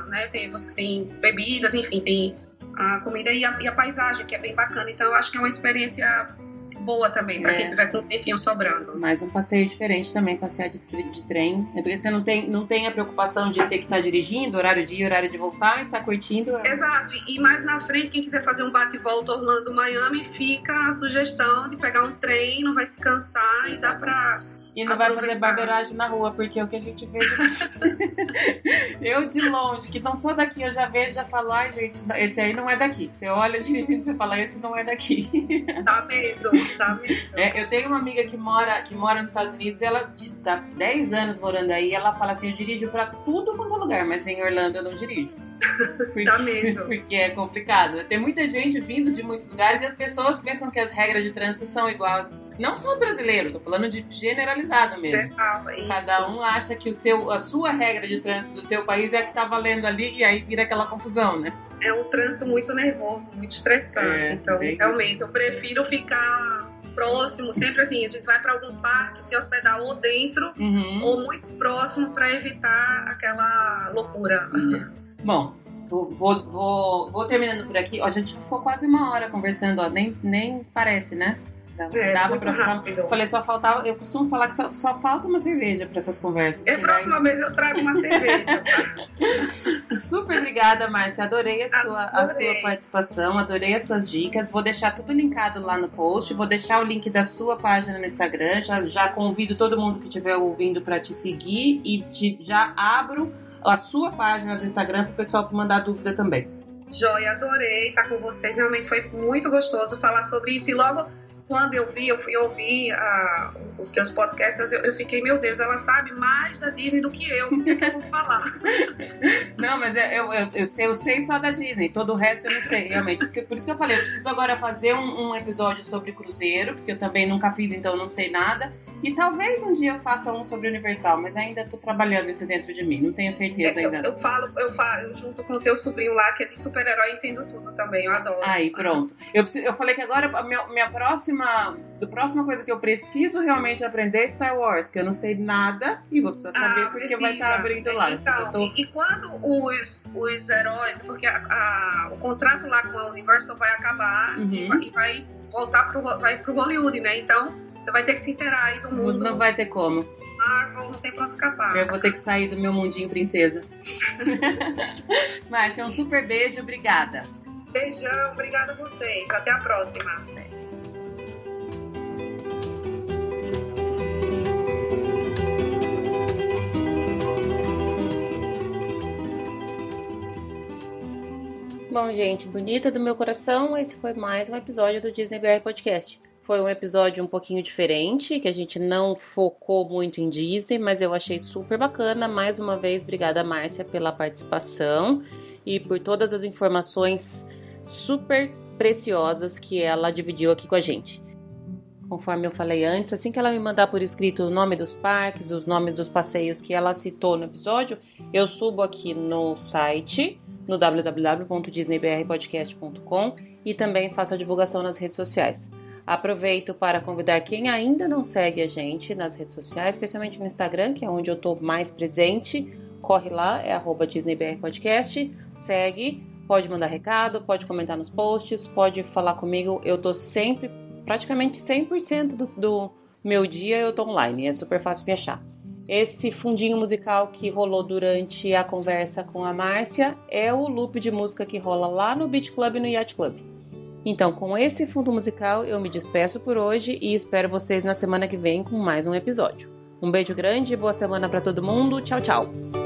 né, tem, você tem bebidas, enfim, tem a comida e a, e a paisagem, que é bem bacana. Então eu acho que é uma experiência boa também, para é. quem tiver com um tempinho sobrando. Mais um passeio diferente também, passear de, de trem. É porque você não tem, não tem a preocupação de ter que estar tá dirigindo, horário de ir, horário de voltar, e tá curtindo. É. Exato. E mais na frente, quem quiser fazer um bate-volta Orlando-Miami, fica a sugestão de pegar um trem, não vai se cansar Exato. e dá para e não vai fazer barbeiragem na rua, porque é o que a gente vê. <laughs> eu de longe, que não sou daqui, eu já vejo, já falo, ai, gente, esse aí não é daqui. Você olha dirigindo e você fala, esse não é daqui. Tá medo, tá medo. É, eu tenho uma amiga que mora, que mora nos Estados Unidos, ela tá 10 anos morando aí, ela fala assim, eu dirijo pra tudo quanto é lugar, mas em Orlando eu não dirijo. <laughs> Porque, Dá medo. <laughs> Porque é complicado. Tem muita gente vindo de muitos lugares e as pessoas pensam que as regras de trânsito são iguais não só brasileiro, tô falando de generalizado mesmo. Geral, é Cada um acha que o seu, a sua regra de trânsito do seu país é a que tá valendo ali e aí vira aquela confusão, né? É um trânsito muito nervoso, muito estressante. É, então, realmente, eu prefiro ficar próximo, sempre assim, a gente vai para algum parque, se hospedar ou dentro uhum. ou muito próximo para evitar aquela loucura. Uhum. Bom, Vou, vou, vou, terminando por aqui. Ó, a gente ficou quase uma hora conversando, ó. Nem, nem parece, né? Dava, é, dava pra ficar. Falei, só faltava. Eu costumo falar que só, só falta uma cerveja pra essas conversas. É, próxima daí... vez eu trago uma cerveja. Tá? <laughs> Super obrigada, Márcia. Adorei a sua, adorei. a sua participação, adorei as suas dicas. Vou deixar tudo linkado lá no post. Vou deixar o link da sua página no Instagram. Já, já convido todo mundo que estiver ouvindo para te seguir e te, já abro a sua página do Instagram para o pessoal mandar dúvida também. Joia, adorei estar com vocês. Realmente foi muito gostoso falar sobre isso. E logo quando eu vi, eu fui ouvir uh, os teus podcasts, eu, eu, fiquei, meu Deus, ela sabe mais da Disney do que eu. O que, é que eu vou falar? <laughs> não, mas é, eu, eu, eu, sei, eu sei só da Disney, todo o resto eu não sei, realmente. Porque, por isso que eu falei, eu preciso agora fazer um, um episódio sobre cruzeiro, porque eu também nunca fiz, então não sei nada. E talvez um dia eu faça um sobre Universal, mas ainda estou trabalhando isso dentro de mim, não tenho certeza é, ainda. Eu, eu, falo, eu falo junto com o teu sobrinho lá, que é de super-herói, entendo tudo também, eu adoro. Aí, pronto. Eu, eu falei que agora a minha, minha próxima. A próxima coisa que eu preciso realmente aprender é Star Wars, que eu não sei nada e vou precisar saber ah, porque vai estar tá abrindo lá. Então, tô... e, e, quando os, os heróis, porque a, a, o contrato lá com a Universal vai acabar uhum. e, vai voltar pro, vai pro Hollywood, né? Então você vai ter que se inteirar aí do mundo. Não vai ter como. Marvel, não tem pra onde escapar. Eu vou ter que sair do meu mundinho princesa. <laughs> Mas é um super beijo, obrigada. Beijão, obrigada a vocês. Até a próxima. Bom, gente, bonita do meu coração, esse foi mais um episódio do Disney BR Podcast. Foi um episódio um pouquinho diferente, que a gente não focou muito em Disney, mas eu achei super bacana. Mais uma vez, obrigada, Márcia, pela participação e por todas as informações super preciosas que ela dividiu aqui com a gente. Conforme eu falei antes, assim que ela me mandar por escrito o nome dos parques, os nomes dos passeios que ela citou no episódio, eu subo aqui no site, no www.disneybrpodcast.com e também faço a divulgação nas redes sociais. Aproveito para convidar quem ainda não segue a gente nas redes sociais, especialmente no Instagram, que é onde eu estou mais presente. Corre lá, é arroba DisneyBRPodcast, segue, pode mandar recado, pode comentar nos posts, pode falar comigo. Eu estou sempre, praticamente 100% do, do meu dia eu estou online, é super fácil me achar. Esse fundinho musical que rolou durante a conversa com a Márcia é o loop de música que rola lá no Beach Club e no Yacht Club. Então, com esse fundo musical, eu me despeço por hoje e espero vocês na semana que vem com mais um episódio. Um beijo grande e boa semana para todo mundo. Tchau, tchau.